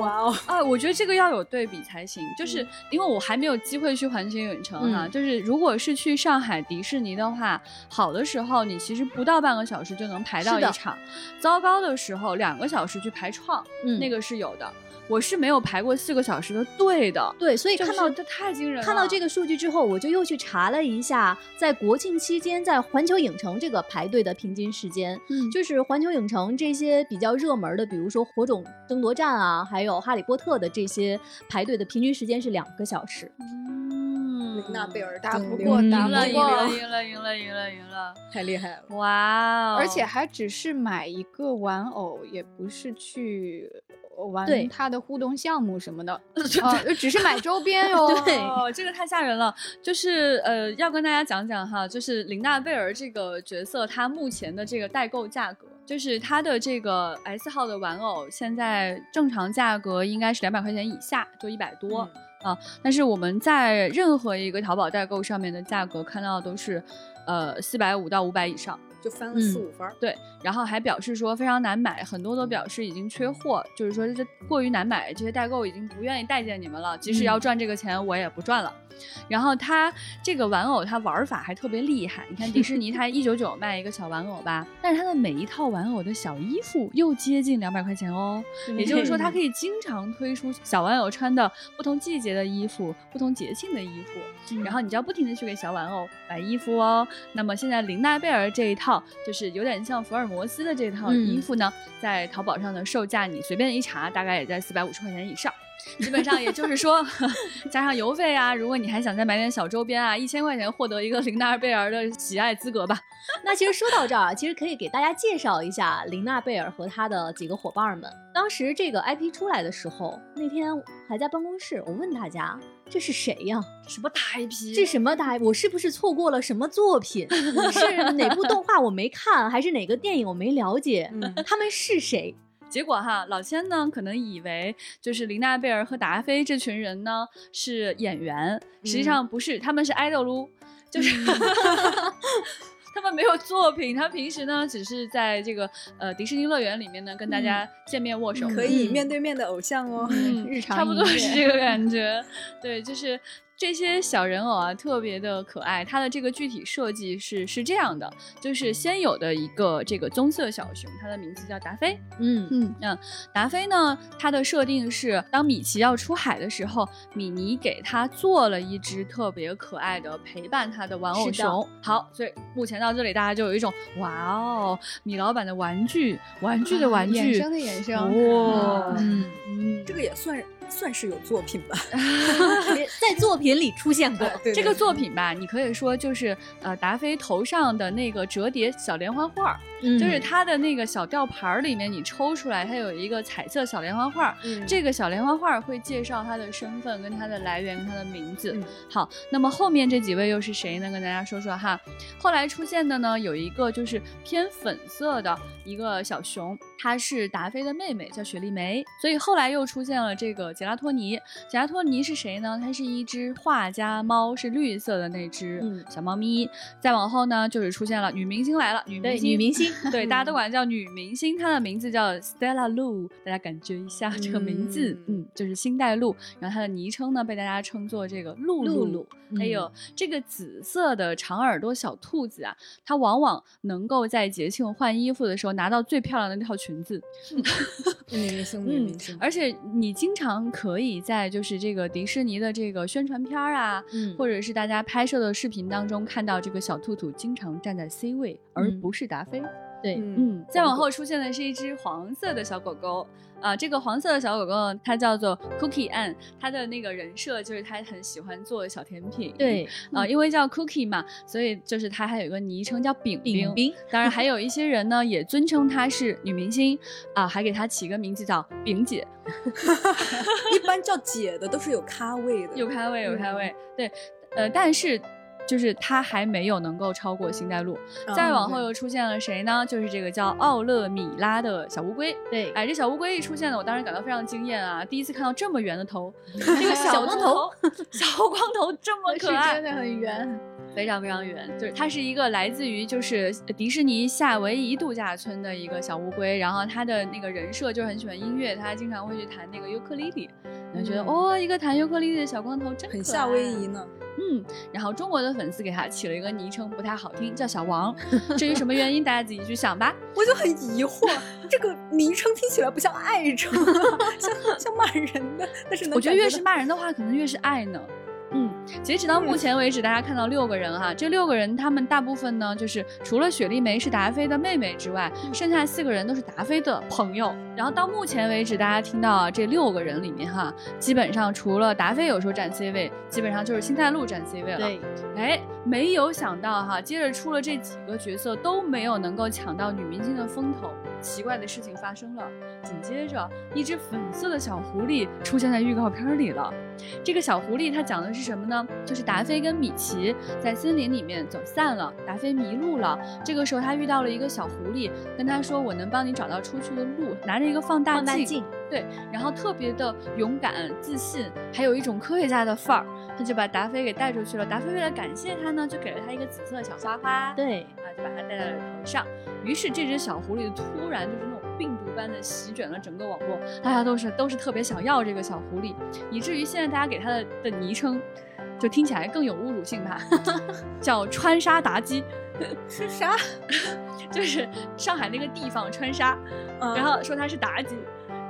哇哦啊！我觉得这个要有对比才行，就是因为我还没有机会去环球影城哈。就是如果是去上海迪士尼的话，好的时候你其实不到半个小时就能排到一场，糟糕的时候两个小时去排创，嗯那个是有的。我是没有排过四个小时的队的，对，所以看到这太惊人了。看到这个数据之后，我就又去查了一下，在国庆期间在环球影城这个排队的平均时间，嗯，就是环球影城这些比较热门的，比如说火种争夺战啊，还有哈利波特的这些排队的平均时间是两个小时。嗯，那贝尔打不过，赢了，赢了，赢了，赢了，赢了，赢了，太厉害了！哇，而且还只是买一个玩偶，也不是去。玩他的互动项目什么的，啊，只是买周边 哟。对，这个太吓人了。就是呃，要跟大家讲讲哈，就是琳娜贝尔这个角色，她目前的这个代购价格，就是它的这个 S 号的玩偶，现在正常价格应该是两百块钱以下，就一百多啊。但是我们在任何一个淘宝代购上面的价格看到都是，呃，四百五到五百以上。就翻了四五番，对，然后还表示说非常难买，很多都表示已经缺货，就是说这过于难买，这些代购已经不愿意待见你们了，即使要赚这个钱，我也不赚了。然后它这个玩偶，它玩法还特别厉害。你看迪士尼，它一九九卖一个小玩偶吧，但是它的每一套玩偶的小衣服又接近两百块钱哦。也就是说，它可以经常推出小玩偶穿的不同季节的衣服、不同节庆的衣服，然后你就要不停的去给小玩偶买衣服哦。那么现在林娜贝尔这一套，就是有点像福尔摩斯的这套衣服呢，在淘宝上的售价，你随便一查，大概也在四百五十块钱以上。基本上也就是说，加上邮费啊，如果你还想再买点小周边啊，一千块钱获得一个琳娜贝尔的喜爱资格吧。那其实说到这儿，其实可以给大家介绍一下琳娜贝尔和她的几个伙伴们。当时这个 IP 出来的时候，那天还在办公室，我问大家这是谁呀？什么大 IP？这什么大 IP？我是不是错过了什么作品？是哪部动画我没看，还是哪个电影我没了解？他们是谁？结果哈，老千呢可能以为就是琳娜贝尔和达菲这群人呢是演员，实际上不是，他们是爱豆撸，就是 他们没有作品，他平时呢只是在这个呃迪士尼乐园里面呢跟大家见面握手，可以。面对面的偶像哦，日常差不多是这个感觉，对，就是。这些小人偶啊，特别的可爱。它的这个具体设计是是这样的，就是先有的一个这个棕色小熊，它的名字叫达菲。嗯嗯嗯，达菲呢，它的设定是，当米奇要出海的时候，米妮给他做了一只特别可爱的陪伴他的玩偶熊。好，所以目前到这里，大家就有一种哇哦，米老板的玩具，玩具的玩具，衍生的衍生，哇，嗯嗯，这个也算。算是有作品吧，在作品里出现过。这个作品吧，你可以说就是呃，达菲头上的那个折叠小连环画，就是他的那个小吊牌里面，你抽出来，它有一个彩色小连环画。这个小连环画会介绍他的身份、跟他的来源、跟他的名字。好，那么后面这几位又是谁呢？跟大家说说哈。后来出现的呢，有一个就是偏粉色的一个小熊，她是达菲的妹妹，叫雪莉梅。所以后来又出现了这个。杰拉托尼，杰拉托尼是谁呢？它是一只画家猫，是绿色的那只小猫咪。再往后呢，就是出现了女明星来了，女明星，女明星，对，大家都管叫女明星。她的名字叫 Stella Lu，大家感觉一下这个名字，嗯，就是星黛露。然后她的昵称呢，被大家称作这个露露露。还有这个紫色的长耳朵小兔子啊，它往往能够在节庆换衣服的时候拿到最漂亮的那套裙子。女明星，女明星。而且你经常。可以在就是这个迪士尼的这个宣传片啊，或者是大家拍摄的视频当中看到这个小兔兔经常站在 C 位，而不是达菲。对，嗯，再往后出现的是一只黄色的小狗狗，啊，这个黄色的小狗狗它叫做 Cookie Ann，它的那个人设就是它很喜欢做小甜品。对，啊，因为叫 Cookie 嘛，所以就是它还有一个昵称叫饼饼。饼当然 还有一些人呢也尊称她是女明星，啊，还给她起个名字叫饼姐。一般叫姐的都是有咖位的，有咖位，有咖位。对，呃，但是。就是他还没有能够超过星黛露。再往后又出现了谁呢？就是这个叫奥勒米拉的小乌龟。对，哎，这小乌龟一出现呢，我当时感到非常惊艳啊！第一次看到这么圆的头，这个小光头，小光头这么可爱，真的很圆。非常非常圆，就是它是一个来自于就是迪士尼夏威夷度假村的一个小乌龟，然后它的那个人设就是很喜欢音乐，它经常会去弹那个尤克里里，就觉得哦，一个弹尤克里里的小光头真很夏威夷呢。嗯，然后中国的粉丝给他起了一个昵称，不太好听，叫小王。至于什么原因，大家自己去想吧。我就很疑惑，这个昵称听起来不像爱称，像像骂人的，但是我觉得越是骂人的话，可能越是爱呢。嗯，截止到目前为止，大家看到六个人哈，这六个人他们大部分呢，就是除了雪莉梅是达菲的妹妹之外，剩下四个人都是达菲的朋友。然后到目前为止，大家听到啊，这六个人里面哈，基本上除了达菲有时候占 C 位，基本上就是星黛露占 C 位了。对，哎，没有想到哈，接着出了这几个角色都没有能够抢到女明星的风头。奇怪的事情发生了，紧接着一只粉色的小狐狸出现在预告片里了。这个小狐狸它讲的是什么呢？就是达菲跟米奇在森林里面走散了，达菲迷路了。这个时候他遇到了一个小狐狸，跟他说：“我能帮你找到出去的路。”拿着一个放大镜，对，然后特别的勇敢、自信，还有一种科学家的范儿。他就把达菲给带出去了。达菲为了感谢他呢，就给了他一个紫色的小花花，对，啊，就把它戴在了头上。于是这只小狐狸突然就是那种病毒般的席卷了整个网络，大家都是都是特别想要这个小狐狸，以至于现在大家给它的的昵称，就听起来更有侮辱性吧，叫川沙妲己，是啥？就是上海那个地方川沙，然后说它是妲己。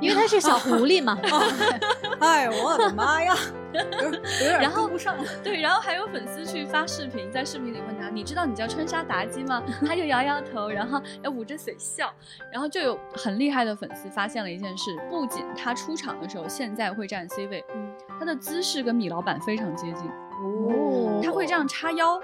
因为它是小狐狸嘛，哎，我的妈呀，有点跟不上。对，然后还有粉丝去发视频，在视频里问他：“你知道你叫川沙妲己吗？”他就摇摇头，然后要捂着嘴笑。然后就有很厉害的粉丝发现了一件事：不仅他出场的时候现在会站 C 位，嗯，他的姿势跟米老板非常接近哦，他会这样叉腰。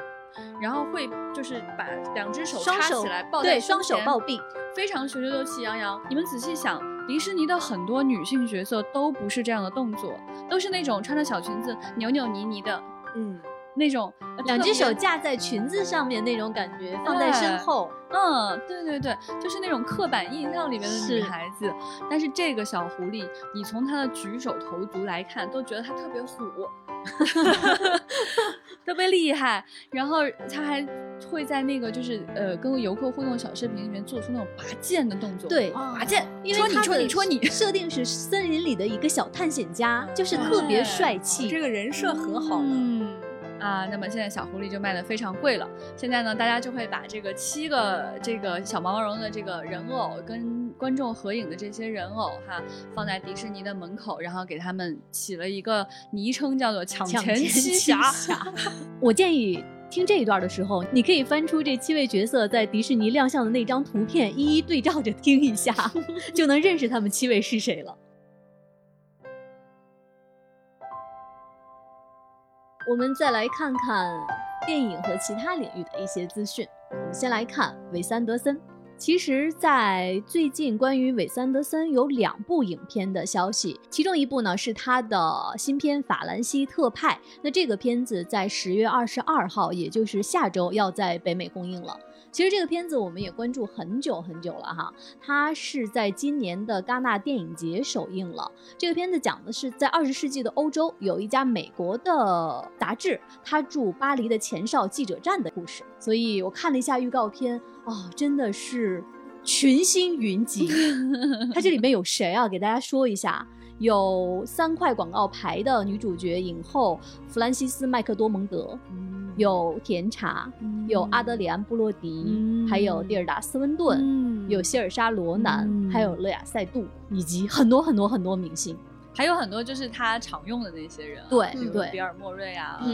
然后会就是把两只手叉起来抱在双手抱臂，非常雄赳赳气昂扬。你们仔细想，迪士尼的很多女性角色都不是这样的动作，都是那种穿着小裙子扭扭捏捏的，嗯，那种两只手架在裙子上面那种感觉，放在身后，嗯，对对对，就是那种刻板印象里面的女孩子。但是这个小狐狸，你从她的举手投足来看，都觉得她特别虎。特别厉害，然后他还会在那个就是呃跟游客互动小视频里面做出那种拔剑的动作，对，拔剑，因为戳你戳你戳你，设定是森林里的一个小探险家，就是特别帅气，这个人设很好嗯啊，那么现在小狐狸就卖的非常贵了。现在呢，大家就会把这个七个这个小毛毛绒的这个人偶跟观众合影的这些人偶哈，放在迪士尼的门口，然后给他们起了一个昵称，叫做“抢钱七侠”。我建议听这一段的时候，你可以翻出这七位角色在迪士尼亮相的那张图片，一一对照着听一下，就能认识他们七位是谁了。我们再来看看电影和其他领域的一些资讯。我们先来看韦斯德森。其实，在最近关于韦斯德森有两部影片的消息，其中一部呢是他的新片《法兰西特派》。那这个片子在十月二十二号，也就是下周要在北美公映了。其实这个片子我们也关注很久很久了哈，它是在今年的戛纳电影节首映了。这个片子讲的是在二十世纪的欧洲，有一家美国的杂志，它驻巴黎的前哨记者站的故事。所以我看了一下预告片，哦，真的是群星云集。它这里面有谁啊？给大家说一下，有三块广告牌的女主角影后弗兰西斯麦克多蒙德。有甜茶，有阿德里安·布洛迪，还有蒂尔达·斯温顿，有希尔莎·罗南，还有勒雅·塞杜，以及很多很多很多明星，还有很多就是他常用的那些人，对对，比尔·莫瑞啊，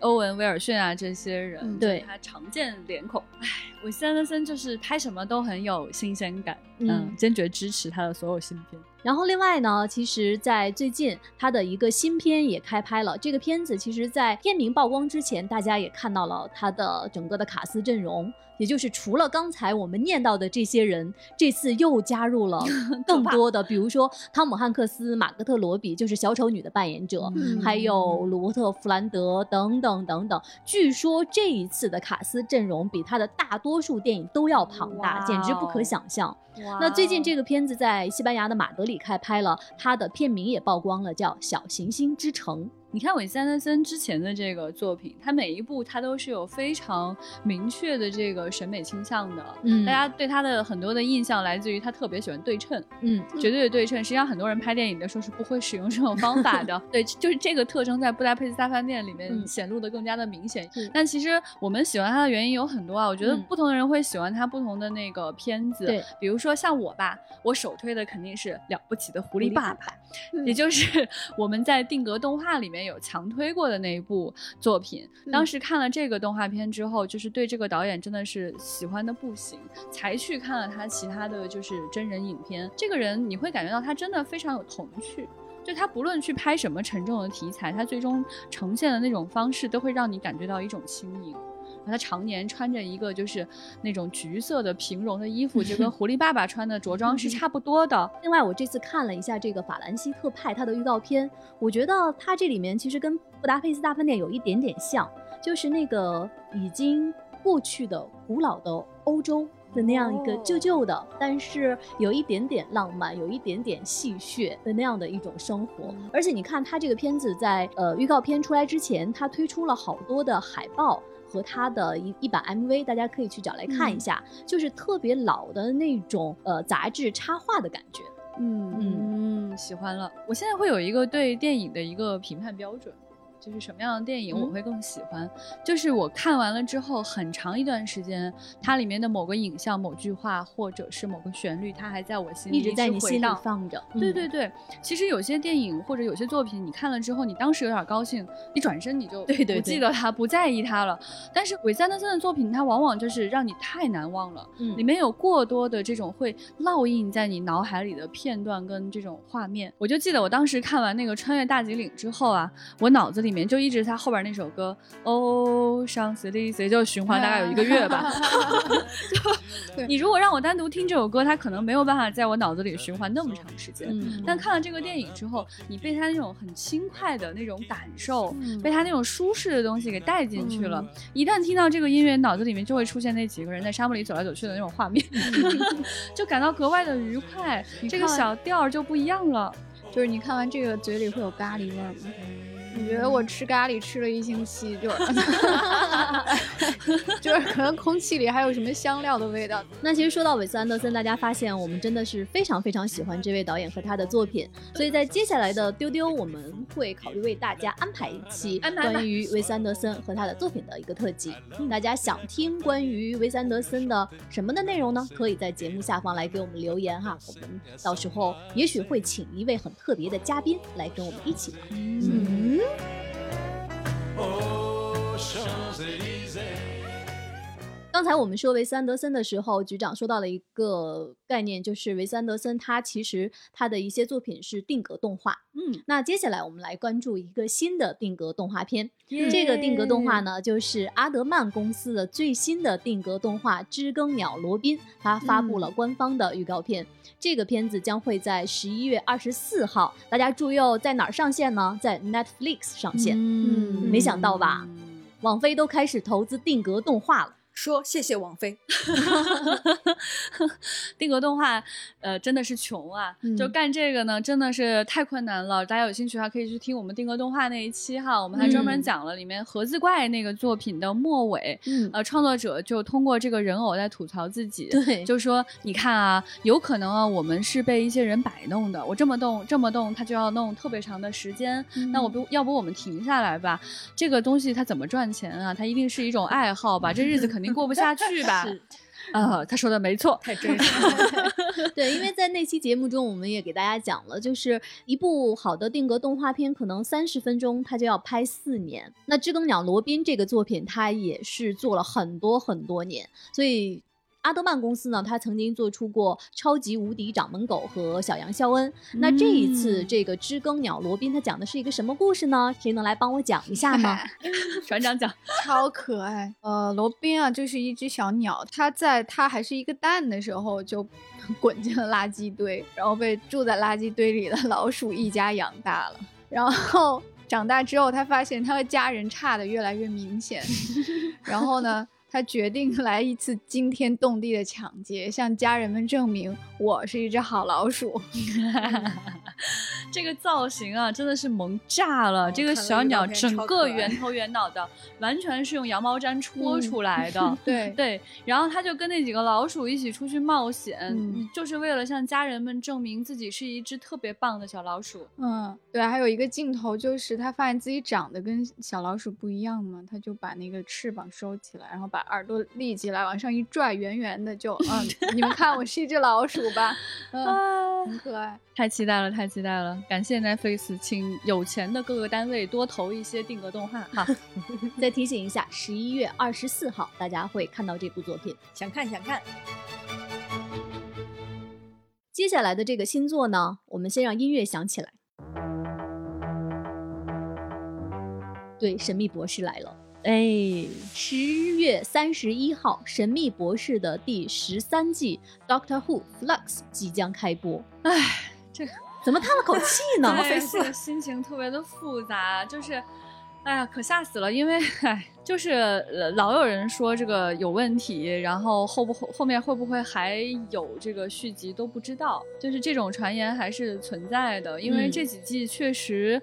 欧文·威尔逊啊，这些人，对他常见脸孔。唉，韦斯安德森就是拍什么都很有新鲜感，嗯，坚决支持他的所有新片。然后另外呢，其实，在最近他的一个新片也开拍了。这个片子其实，在片名曝光之前，大家也看到了他的整个的卡司阵容。也就是除了刚才我们念到的这些人，这次又加入了 更多的，比如说汤姆汉克斯、马格特罗比，就是小丑女的扮演者，还有罗伯特弗兰德等等等等。据说这一次的卡斯阵容比他的大多数电影都要庞大，简直不可想象。那最近这个片子在西班牙的马德里开拍了，它的片名也曝光了，叫《小行星之城》。你看韦斯安德森之前的这个作品，他每一部他都是有非常明确的这个审美倾向的。嗯，大家对他的很多的印象来自于他特别喜欢对称，嗯，绝对的对称。实际上很多人拍电影的时候是不会使用这种方法的。对，就是这个特征在布达佩斯大饭店里面显露的更加的明显。但其实我们喜欢他的原因有很多啊，我觉得不同的人会喜欢他不同的那个片子。对，比如说像我吧，我首推的肯定是了不起的狐狸爸爸，也就是 我们在定格动画里面。有强推过的那一部作品，当时看了这个动画片之后，就是对这个导演真的是喜欢的不行，才去看了他其他的就是真人影片。这个人你会感觉到他真的非常有童趣，就他不论去拍什么沉重的题材，他最终呈现的那种方式都会让你感觉到一种轻盈。他常年穿着一个就是那种橘色的平绒的衣服，就跟 狐狸爸爸穿的着装是差不多的。另外，我这次看了一下这个法兰西特派他的预告片，我觉得他这里面其实跟布达佩斯大饭店有一点点像，就是那个已经过去的古老的欧洲的那样一个旧旧的，但是有一点点浪漫，有一点点戏谑的那样的一种生活。而且你看他这个片子在呃预告片出来之前，他推出了好多的海报。和他的一一版 MV，大家可以去找来看一下，就是特别老的那种呃杂志插画的感觉。嗯嗯，喜欢了。我现在会有一个对电影的一个评判标准。就是什么样的电影我会更喜欢？就是我看完了之后，很长一段时间，它里面的某个影像、某句话，或者是某个旋律，它还在我心里一直在你心里放着。对对对，其实有些电影或者有些作品，你看了之后，你当时有点高兴，你转身你就不记得它，不在意它了。但是韦斯安德森的作品，它往往就是让你太难忘了，嗯里面有过多的这种会烙印在你脑海里的片段跟这种画面。我就记得我当时看完那个《穿越大吉岭》之后啊，我脑子里。里面就一直他后边那首歌哦，上次的谁就循环大概有一个月吧。就 你如果让我单独听这首歌，它可能没有办法在我脑子里循环那么长时间。但看了这个电影之后，你被他那种很轻快的那种感受，被他那种舒适的东西给带进去了。一旦听到这个音乐，脑子里面就会出现那几个人在沙漠里走来走去的那种画面，就感到格外的愉快。这个小调就不一样了。就是你看完这个，嘴里会有咖喱味吗？我觉得我吃咖喱吃了一星期，就 就是可能空气里还有什么香料的味道。那其实说到韦斯安德森，大家发现我们真的是非常非常喜欢这位导演和他的作品，所以在接下来的丢丢，我们会考虑为大家安排一期关于韦斯安德森和他的作品的一个特辑。大家想听关于韦斯安德森的什么的内容呢？可以在节目下方来给我们留言哈，我们到时候也许会请一位很特别的嘉宾来跟我们一起聊。嗯。Aux Champs-Élysées. 刚才我们说维斯安德森的时候，局长说到了一个概念，就是维斯安德森他其实他的一些作品是定格动画。嗯，那接下来我们来关注一个新的定格动画片。这个定格动画呢，就是阿德曼公司的最新的定格动画《知更鸟罗宾》，它发布了官方的预告片。这个片子将会在十一月二十四号，大家注意哦，在哪儿上线呢？在 Netflix 上线。嗯，没想到吧？网飞都开始投资定格动画了。说谢谢王菲，定格动画，呃，真的是穷啊！就干这个呢，真的是太困难了。大家有兴趣的话，可以去听我们定格动画那一期哈，我们还专门讲了里面盒子怪那个作品的末尾，呃，创作者就通过这个人偶在吐槽自己，对，就说你看啊，有可能啊，我们是被一些人摆弄的，我这么动这么动，他就要弄特别长的时间，那我不要不我们停下来吧？这个东西它怎么赚钱啊？它一定是一种爱好吧？这日子肯定。过不下去吧？呃，他说的没错，太真实了。对，因为在那期节目中，我们也给大家讲了，就是一部好的定格动画片，可能三十分钟，它就要拍四年。那知更鸟罗宾这个作品，它也是做了很多很多年，所以阿德曼公司呢，他曾经做出过《超级无敌掌门狗》和《小羊肖恩》。那这一次这个知更鸟罗宾，他讲的是一个什么故事呢？谁能来帮我讲一下吗？船长讲，超可爱。呃，罗宾啊，就是一只小鸟，它在它还是一个蛋的时候就 滚进了垃圾堆，然后被住在垃圾堆里的老鼠一家养大了，然后。长大之后，他发现他和家人差的越来越明显，然后呢？他决定来一次惊天动地的抢劫，向家人们证明我是一只好老鼠。这个造型啊，真的是萌炸了！这个小鸟整个圆头圆脑的，完全是用羊毛毡戳出来的。对对，然后他就跟那几个老鼠一起出去冒险，就是为了向家人们证明自己是一只特别棒的小老鼠。嗯，对，还有一个镜头就是他发现自己长得跟小老鼠不一样嘛，他就把那个翅膀收起来，然后把。把耳朵立起来，往上一拽，圆圆的，就 嗯，你们看，我是一只老鼠吧？嗯，很可爱，太期待了，太期待了！感谢 Netflix，请有钱的各个单位多投一些定格动画哈。再提醒一下，十一月二十四号大家会看到这部作品，想看想看。接下来的这个新作呢，我们先让音乐响起来。对，神秘博士来了。哎，十月三十一号，《神秘博士》的第十三季《Doctor Who Flux》即将开播。哎，这怎么叹了口气呢？这个心情特别的复杂，就是，哎呀，可吓死了，因为，哎。就是老有人说这个有问题，然后后不后后面会不会还有这个续集都不知道，就是这种传言还是存在的。因为这几季确实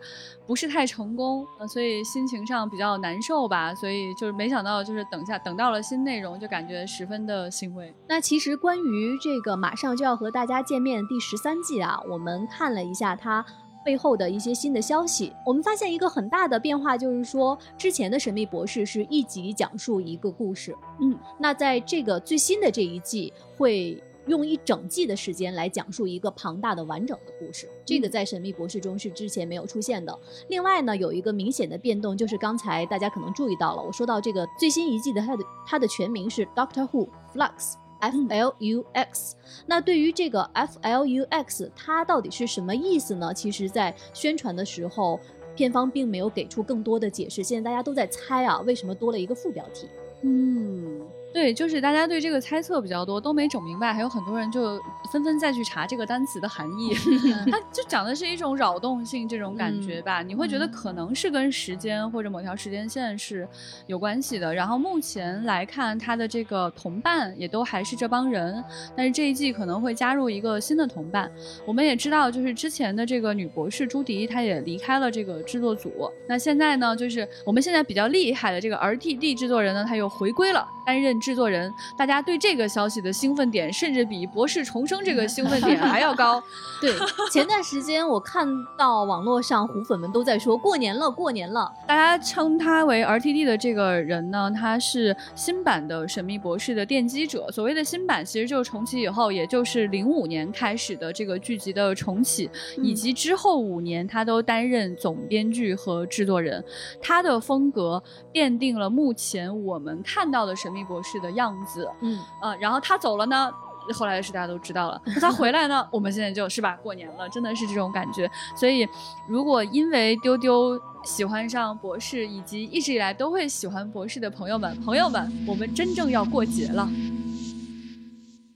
不是太成功，所以心情上比较难受吧。所以就是没想到，就是等下等到了新内容，就感觉十分的欣慰。那其实关于这个马上就要和大家见面第十三季啊，我们看了一下它。背后的一些新的消息，我们发现一个很大的变化，就是说之前的神秘博士是一集讲述一个故事，嗯，那在这个最新的这一季会用一整季的时间来讲述一个庞大的完整的故事，这个在神秘博士中是之前没有出现的。另外呢，有一个明显的变动，就是刚才大家可能注意到了，我说到这个最新一季的它的它的全名是 Doctor Who Flux。Flux，那对于这个 Flux，它到底是什么意思呢？其实，在宣传的时候，片方并没有给出更多的解释。现在大家都在猜啊，为什么多了一个副标题？嗯。对，就是大家对这个猜测比较多，都没整明白，还有很多人就纷纷再去查这个单词的含义。它就讲的是一种扰动性这种感觉吧，你会觉得可能是跟时间或者某条时间线是有关系的。然后目前来看，他的这个同伴也都还是这帮人，但是这一季可能会加入一个新的同伴。我们也知道，就是之前的这个女博士朱迪，她也离开了这个制作组。那现在呢，就是我们现在比较厉害的这个 RTD 制作人呢，他又回归了，担任。制作人，大家对这个消息的兴奋点，甚至比《博士重生》这个兴奋点 还要高。对，前段时间我看到网络上虎粉们都在说过年了，过年了。大家称他为 RTD 的这个人呢，他是新版的《神秘博士》的奠基者。所谓的新版，其实就是重启以后，也就是零五年开始的这个剧集的重启，以及之后五年他都担任总编剧和制作人。他的风格奠定了目前我们看到的《神秘博士》。的样子，嗯呃，然后他走了呢，后来的事大家都知道了。他回来呢，我们现在就是吧，过年了，真的是这种感觉。所以，如果因为丢丢喜欢上博士，以及一直以来都会喜欢博士的朋友们，朋友们，我们真正要过节了。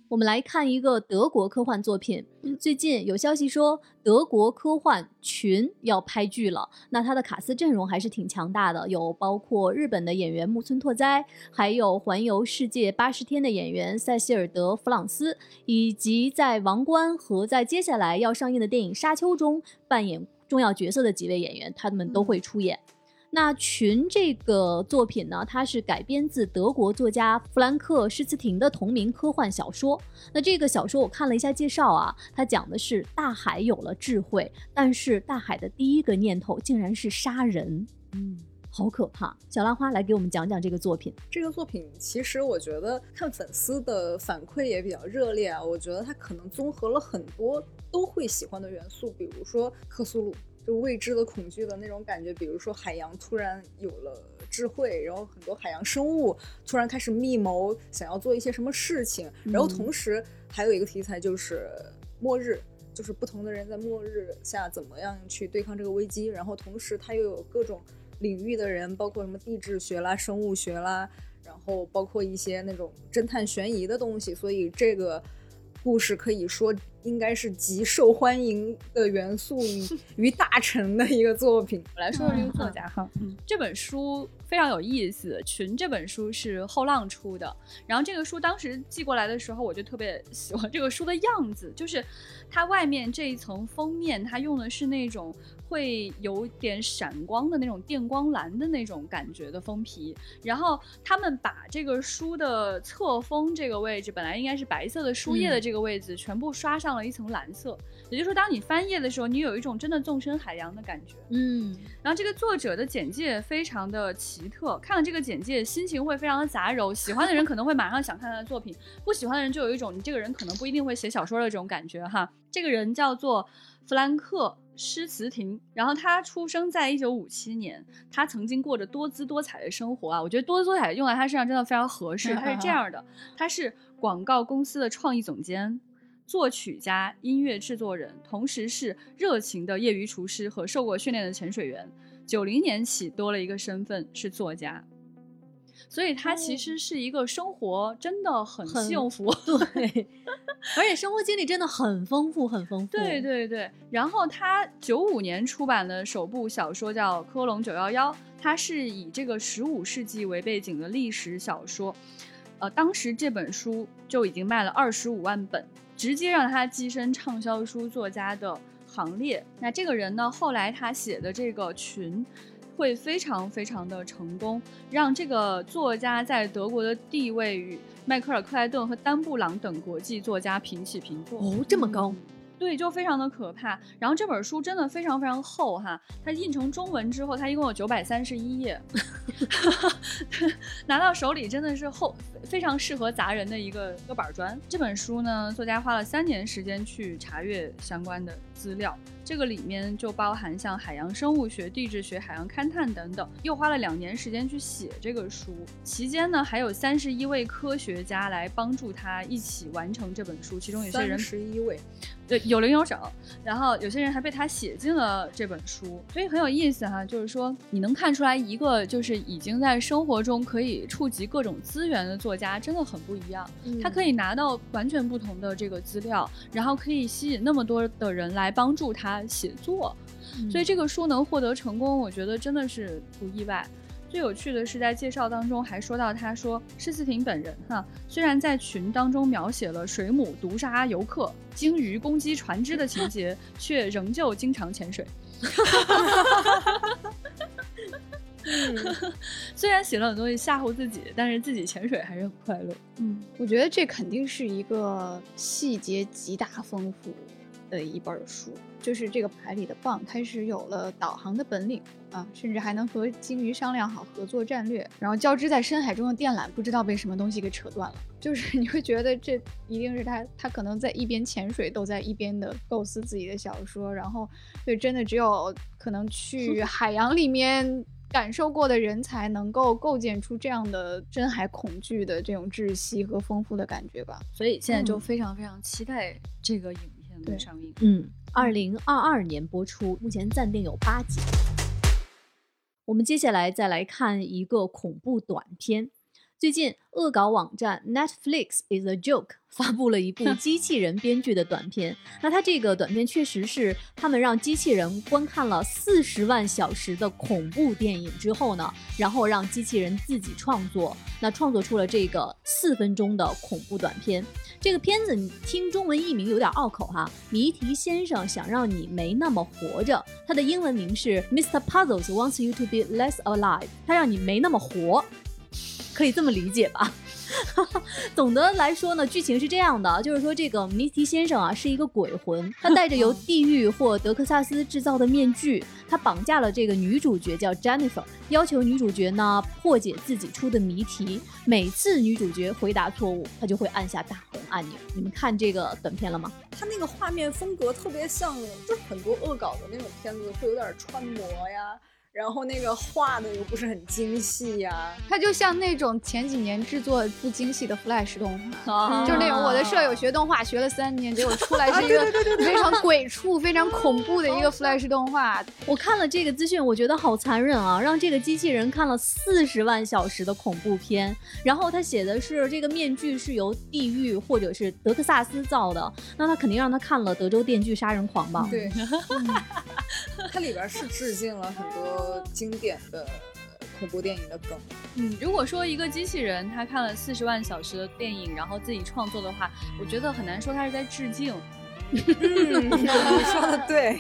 我们来看一个德国科幻作品。最近有消息说，德国科幻群要拍剧了。那它的卡斯阵容还是挺强大的，有包括日本的演员木村拓哉，还有环游世界八十天的演员塞西尔德·弗朗斯，以及在《王冠》和在接下来要上映的电影《沙丘》中扮演重要角色的几位演员，他们都会出演。那群这个作品呢，它是改编自德国作家弗兰克施茨廷的同名科幻小说。那这个小说我看了一下介绍啊，它讲的是大海有了智慧，但是大海的第一个念头竟然是杀人，嗯，好可怕。小浪花来给我们讲讲这个作品。这个作品其实我觉得看粉丝的反馈也比较热烈啊，我觉得它可能综合了很多都会喜欢的元素，比如说克苏鲁。就未知的恐惧的那种感觉，比如说海洋突然有了智慧，然后很多海洋生物突然开始密谋，想要做一些什么事情。然后同时还有一个题材就是末日，就是不同的人在末日下怎么样去对抗这个危机。然后同时它又有各种领域的人，包括什么地质学啦、生物学啦，然后包括一些那种侦探悬疑的东西。所以这个故事可以说。应该是极受欢迎的元素于大成的一个作品。我来说说这个作家哈，嗯，这本书非常有意思。群这本书是后浪出的，然后这个书当时寄过来的时候，我就特别喜欢这个书的样子，就是它外面这一层封面，它用的是那种会有点闪光的那种电光蓝的那种感觉的封皮，然后他们把这个书的侧封这个位置，本来应该是白色的书页的这个位置，全部刷上。上了一层蓝色，也就是说，当你翻页的时候，你有一种真的纵深海洋的感觉。嗯，然后这个作者的简介非常的奇特，看了这个简介，心情会非常的杂糅。喜欢的人可能会马上想看他的作品，不喜欢的人就有一种你这个人可能不一定会写小说的这种感觉哈。这个人叫做弗兰克施茨廷，然后他出生在一九五七年，他曾经过着多姿多彩的生活啊，我觉得多姿多彩用在他身上真的非常合适。他是这样的，他是广告公司的创意总监。作曲家、音乐制作人，同时是热情的业余厨师和受过训练的潜水员。九零年起多了一个身份是作家，所以他其实是一个生活真的很幸福，对，而且生活经历真的很丰富，很丰富。对对对。然后他九五年出版的首部小说叫《科隆九幺幺》，它是以这个十五世纪为背景的历史小说。呃，当时这本书就已经卖了二十五万本。直接让他跻身畅销书作家的行列。那这个人呢？后来他写的这个群，会非常非常的成功，让这个作家在德国的地位与迈克尔·克莱顿和丹布朗等国际作家平起平坐。哦，这么高。对，就非常的可怕。然后这本书真的非常非常厚哈，它印成中文之后，它一共有九百三十一页，拿到手里真的是厚，非常适合砸人的一个个板砖。这本书呢，作家花了三年时间去查阅相关的资料。这个里面就包含像海洋生物学、地质学、海洋勘探等等，又花了两年时间去写这个书。期间呢，还有三十一位科学家来帮助他一起完成这本书，其中有些人十一位，对，有零有整。然后有些人还被他写进了这本书，所以很有意思哈。就是说，你能看出来一个就是已经在生活中可以触及各种资源的作家，真的很不一样。他可以拿到完全不同的这个资料，然后可以吸引那么多的人来帮助他。写作，所以这个书能获得成功，我觉得真的是不意外。最有趣的是，在介绍当中还说到，他说施思婷本人哈，虽然在群当中描写了水母毒杀游客、鲸鱼攻击船只的情节，却仍旧经常潜水。虽然写了很多东西吓唬自己，但是自己潜水还是很快乐。嗯，我觉得这肯定是一个细节极大丰富。的一本书，就是这个牌里的蚌开始有了导航的本领啊，甚至还能和鲸鱼商量好合作战略。然后交织在深海中的电缆不知道被什么东西给扯断了，就是你会觉得这一定是他，他可能在一边潜水都在一边的构思自己的小说。然后，对，真的只有可能 去海洋里面感受过的人才能够构建出这样的深海恐惧的这种窒息和丰富的感觉吧。所以现在就非常非常期待这个影。对，上映。嗯，二零二二年播出，目前暂定有八集。我们接下来再来看一个恐怖短片。最近，恶搞网站 Netflix is a joke 发布了一部 机器人编剧的短片。那它这个短片确实是他们让机器人观看了四十万小时的恐怖电影之后呢，然后让机器人自己创作，那创作出了这个四分钟的恐怖短片。这个片子你听中文译名有点拗口哈，谜题先生想让你没那么活着。它的英文名是 Mr. Puzzles wants you to be less alive，他让你没那么活。可以这么理解吧。总的来说呢，剧情是这样的，就是说这个谜题先生啊是一个鬼魂，他戴着由地狱或德克萨斯制造的面具，他绑架了这个女主角叫 Jennifer，要求女主角呢破解自己出的谜题。每次女主角回答错误，他就会按下大红按钮。你们看这个短片了吗？他那个画面风格特别像，就是很多恶搞的那种片子会有点穿模呀。然后那个画的又不是很精细呀，它就像那种前几年制作不精细的 Flash 动画，就是那种我的舍友学动画学了三年，结果出来是一个非常鬼畜、非常恐怖的一个 Flash 动画。我看了这个资讯，我觉得好残忍啊！让这个机器人看了四十万小时的恐怖片，然后他写的是这个面具是由地狱或者是德克萨斯造的，那他肯定让他看了《德州电锯杀人狂》吧？对，它里边是致敬了很多。经典的恐怖电影的梗，嗯，如果说一个机器人他看了四十万小时的电影，然后自己创作的话，我觉得很难说他是在致敬。你说的 对，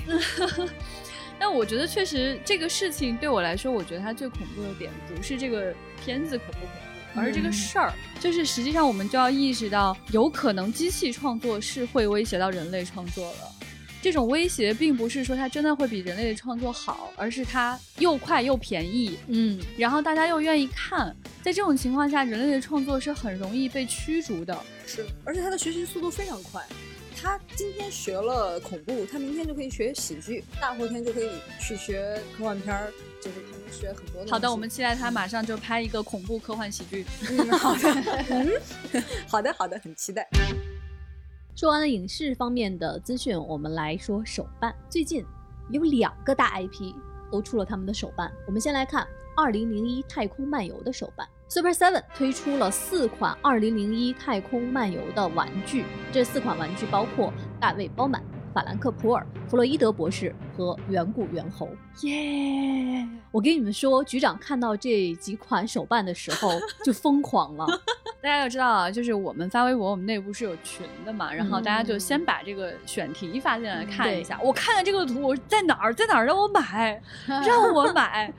但我觉得确实这个事情对我来说，我觉得它最恐怖的点不是这个片子恐不恐怖，而是这个事儿，就是实际上我们就要意识到，有可能机器创作是会威胁到人类创作的。这种威胁并不是说它真的会比人类的创作好，而是它又快又便宜，嗯，然后大家又愿意看，在这种情况下，人类的创作是很容易被驱逐的。是，而且他的学习速度非常快，他今天学了恐怖，他明天就可以学喜剧，大后天就可以去学科幻片儿，就是他能学很多。好的，我们期待他马上就拍一个恐怖科幻喜剧。嗯，好的，嗯，好的，好的，很期待。说完了影视方面的资讯，我们来说手办。最近有两个大 IP 都出了他们的手办。我们先来看《2001太空漫游》的手办，Super Seven 推出了四款《2001太空漫游》的玩具。这四款玩具包括大卫·包满。法兰克普尔、弗洛伊德博士和远古猿猴，耶！我跟你们说，局长看到这几款手办的时候 就疯狂了。大家要知道啊，就是我们发微博，我们内部是有群的嘛，然后大家就先把这个选题发进来看一下。我看了这个图，我在哪儿，在哪儿让我买，让我买。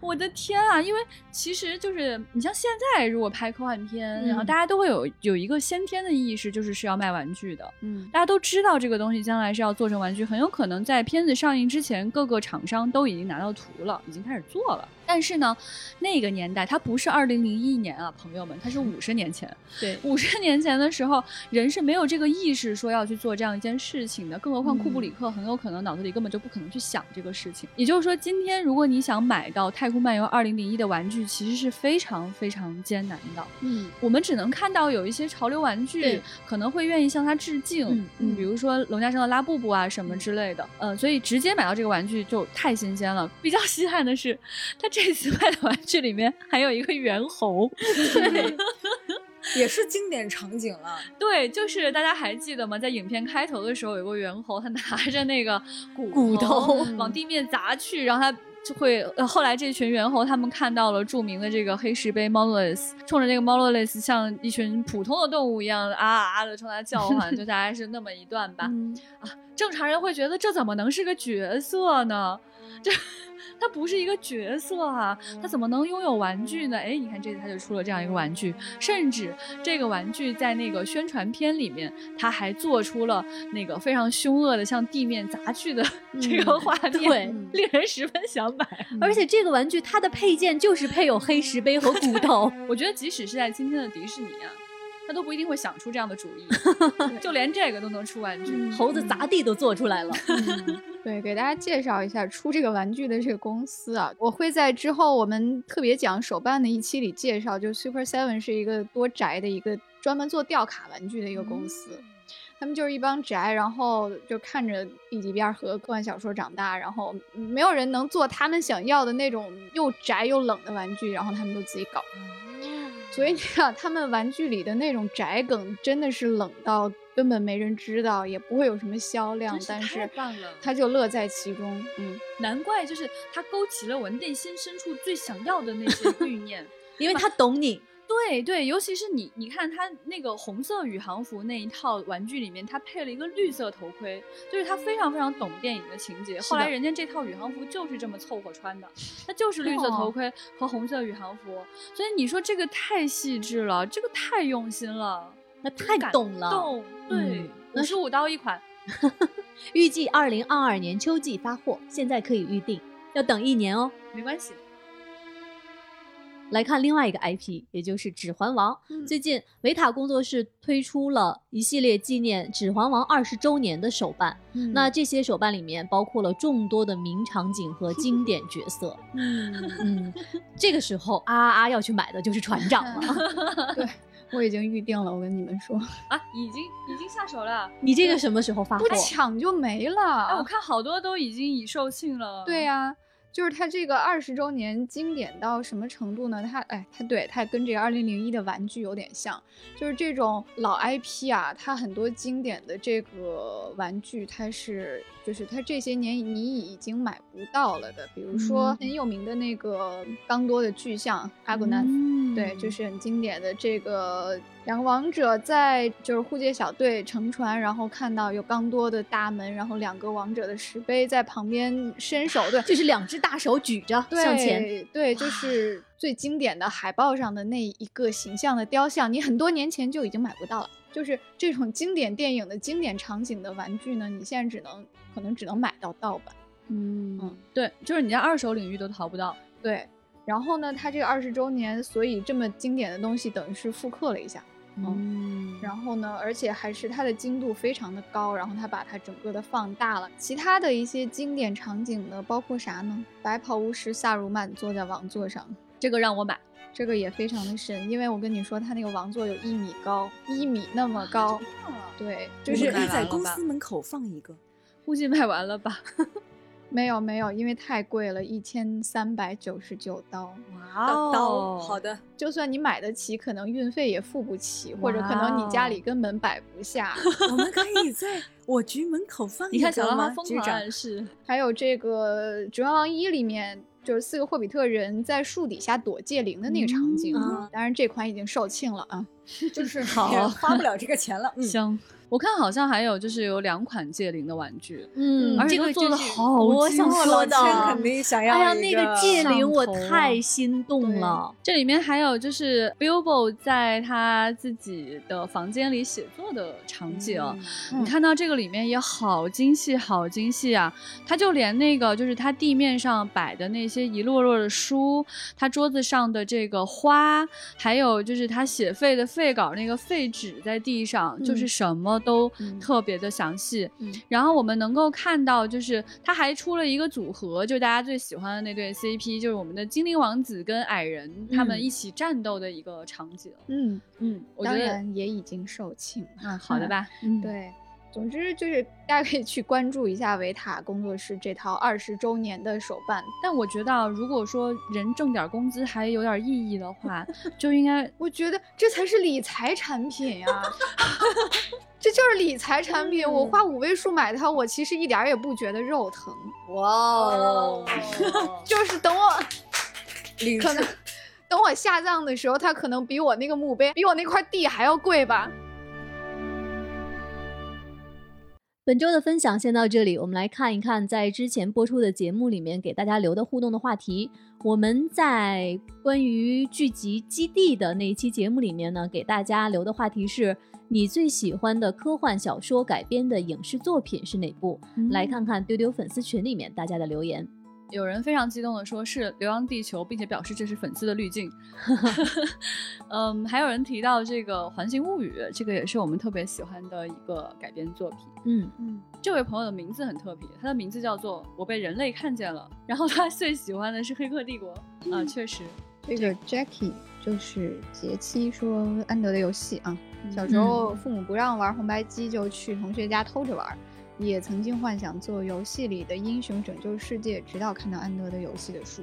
我的天啊！因为其实就是你像现在如果拍科幻片，然后大家都会有有一个先天的意识，就是是要卖玩具的。嗯，大家都知道这个东西将来是要做成玩具，很有可能在片子上映之前，各个厂商都已经拿到图了，已经开始做了。但是呢，那个年代它不是二零零一年啊，朋友们，它是五十年前。对，五十年前的时候，人是没有这个意识说要去做这样一件事情的。更何况库布里克很有可能脑子里根本就不可能去想这个事情。也就是说，今天如果你想买到《太空漫游二零零一》的玩具，其实是非常非常艰难的。嗯，我们只能看到有一些潮流玩具可能会愿意向它致敬，嗯，比如说龙家生的拉布布啊什么之类的。呃，所以直接买到这个玩具就太新鲜了。比较稀罕的是，它这。这次卖的玩具里面还有一个猿猴，对，也是经典场景了。对，就是大家还记得吗？在影片开头的时候，有个猿猴，他拿着那个骨头往地面砸去，然后他就会。后来这群猿猴他们看到了著名的这个黑石碑 Monolith，冲着那个 Monolith 像一群普通的动物一样啊啊的冲他叫唤，就大概是那么一段吧。啊，正常人会觉得这怎么能是个角色呢？这。它不是一个角色啊，它怎么能拥有玩具呢？哎，你看这次它就出了这样一个玩具，甚至这个玩具在那个宣传片里面，它还做出了那个非常凶恶的向地面砸去的这个画面，对，令人十分想买。而且这个玩具它的配件就是配有黑石碑和骨头，我觉得即使是在今天的迪士尼啊，他都不一定会想出这样的主意，就连这个都能出玩具，猴子砸地都做出来了。对，给大家介绍一下出这个玩具的这个公司啊，我会在之后我们特别讲手办的一期里介绍。就 Super Seven 是一个多宅的一个专门做吊卡玩具的一个公司，他们就是一帮宅，然后就看着 B 级片和科幻小说长大，然后没有人能做他们想要的那种又宅又冷的玩具，然后他们就自己搞。所以你看，他们玩具里的那种宅梗真的是冷到根本没人知道，也不会有什么销量，但是他就乐在其中。嗯，难怪就是他勾起了我内心深处最想要的那些 欲念，因为他懂你。对对，尤其是你，你看他那个红色宇航服那一套玩具里面，他配了一个绿色头盔，就是他非常非常懂电影的情节。后来人家这套宇航服就是这么凑合穿的，它就是绿色头盔和红色宇航服。所以你说这个太细致了，这个太用心了，那太懂了。懂，对，五十五刀一款，预计二零二二年秋季发货，现在可以预定，要等一年哦。没关系。来看另外一个 IP，也就是《指环王》。最近维塔工作室推出了一系列纪念《指环王》二十周年的手办。那这些手办里面包括了众多的名场景和 经典角色。嗯嗯，这个时候啊啊要去买的就是船长了。对，我已经预定了。我跟你们说 啊，已经已经下手了。你这个什么时候发货？不抢就没了。我看好多都已经已售罄了。对呀。就是它这个二十周年经典到什么程度呢？它哎，它对它跟这个二零零一的玩具有点像，就是这种老 IP 啊，它很多经典的这个玩具，它是就是它这些年你已经买不到了的，比如说很有名的那个刚多的巨像阿古南，对，就是很经典的这个。两个王者在就是护戒小队乘船，然后看到有刚多的大门，然后两个王者的石碑在旁边伸手，对，就是两只大手举着向前，对，就是最经典的海报上的那一个形象的雕像，你很多年前就已经买不到了。就是这种经典电影的经典场景的玩具呢，你现在只能可能只能买到盗版。嗯嗯，对，就是你在二手领域都淘不到。对，然后呢，它这个二十周年，所以这么经典的东西等于是复刻了一下。嗯，然后呢，而且还是它的精度非常的高，然后它把它整个的放大了。其他的一些经典场景呢，包括啥呢？白袍巫师萨鲁曼坐在王座上，这个让我买，这个也非常的深，因为我跟你说，他那个王座有一米高，一米那么高，对，就是可以在公司门口放一个。估计卖完了吧。没有没有，因为太贵了，一千三百九十九刀。哇哦，好的，就算你买得起，可能运费也付不起，或者可能你家里根本摆不下。我们可以在我局门口放一个你看小狼猫疯狂是，还有这个《指环王一》里面，就是四个霍比特人在树底下躲戒灵的那个场景。当然这款已经售罄了啊，就是好花不了这个钱了。香。我看好像还有就是有两款戒灵的玩具，嗯，而且都做的好精说的，肯定想要。哎呀，那个戒灵我太心动了。这里面还有就是 Bilbo 在他自己的房间里写作的场景，你看到这个里面也好精细，好精细啊！他就连那个就是他地面上摆的那些一摞摞的书，他桌子上的这个花，还有就是他写废的废稿那个废纸在地上，就是什么。都特别的详细，然后我们能够看到，就是他还出了一个组合，就是大家最喜欢的那对 CP，就是我们的精灵王子跟矮人他们一起战斗的一个场景。嗯嗯，我觉得也已经售罄。嗯，好的吧。嗯，对。总之就是大家可以去关注一下维塔工作室这套二十周年的手办。但我觉得，如果说人挣点工资还有点意义的话，就应该，我觉得这才是理财产品呀。这就是理财产品，我花五位数买它，我其实一点也不觉得肉疼。哇哦，就是等我，可能等我下葬的时候，它可能比我那个墓碑，比我那块地还要贵吧。本周的分享先到这里，我们来看一看在之前播出的节目里面给大家留的互动的话题。我们在关于聚集《基地》的那一期节目里面呢，给大家留的话题是。你最喜欢的科幻小说改编的影视作品是哪部？来看看丢丢粉丝群里面大家的留言。有人非常激动的说是《流浪地球》，并且表示这是粉丝的滤镜。嗯，还有人提到这个《环形物语》，这个也是我们特别喜欢的一个改编作品。嗯嗯，这位朋友的名字很特别，他的名字叫做“我被人类看见了”。然后他最喜欢的是《黑客帝国》啊，确实。这个 Jackie 就是杰七说安德的游戏啊。小时候父母不让玩红白机，就去同学家偷着玩。也曾经幻想做游戏里的英雄拯救世界，直到看到安德的游戏的书，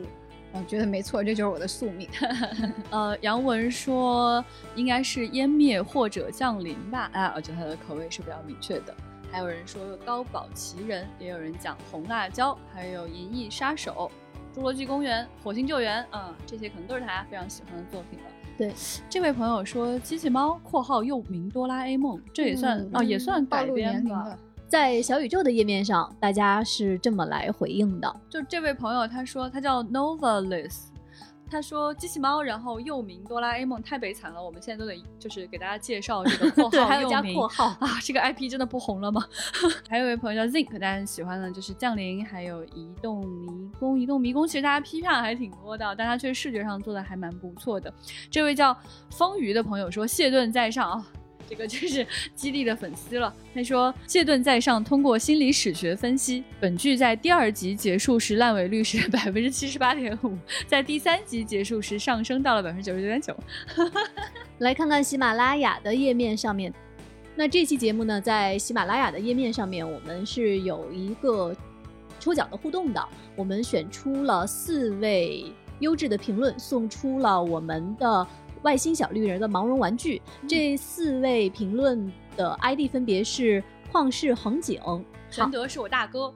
嗯，觉得没错，这就是我的宿命。呃，杨文说应该是湮灭或者降临吧。啊，我觉得他的口味是比较明确的。还有人说高保奇人，也有人讲红辣椒，还有银翼杀手、侏罗纪公园、火星救援，嗯，这些可能都是大家非常喜欢的作品了。对，这位朋友说机器猫（括号又名哆啦 A 梦），这也算啊，也算改编吧。在小宇宙的页面上，大家是这么来回应的。就这位朋友他说他叫 Novalis，他说机器猫，然后又名哆啦 A 梦，太悲惨了。我们现在都得就是给大家介绍这个 括号，还有加括号啊，这个 IP 真的不红了吗？还有一位朋友叫 Zink，大家喜欢的就是降临，还有移动迷宫，移动迷宫其实大家批判还挺多的，但他却视觉上做的还蛮不错的。这位叫风鱼的朋友说谢顿在上啊。这个就是基地的粉丝了。他说：“谢顿在上，通过心理史学分析，本剧在第二集结束时烂尾率是百分之七十八点五，在第三集结束时上升到了百分之九十九点九。”来看看喜马拉雅的页面上面，那这期节目呢，在喜马拉雅的页面上面，我们是有一个抽奖的互动的，我们选出了四位优质的评论，送出了我们的。外星小绿人的毛绒玩具，这四位评论的 ID 分别是旷世恒景、陈德是我大哥、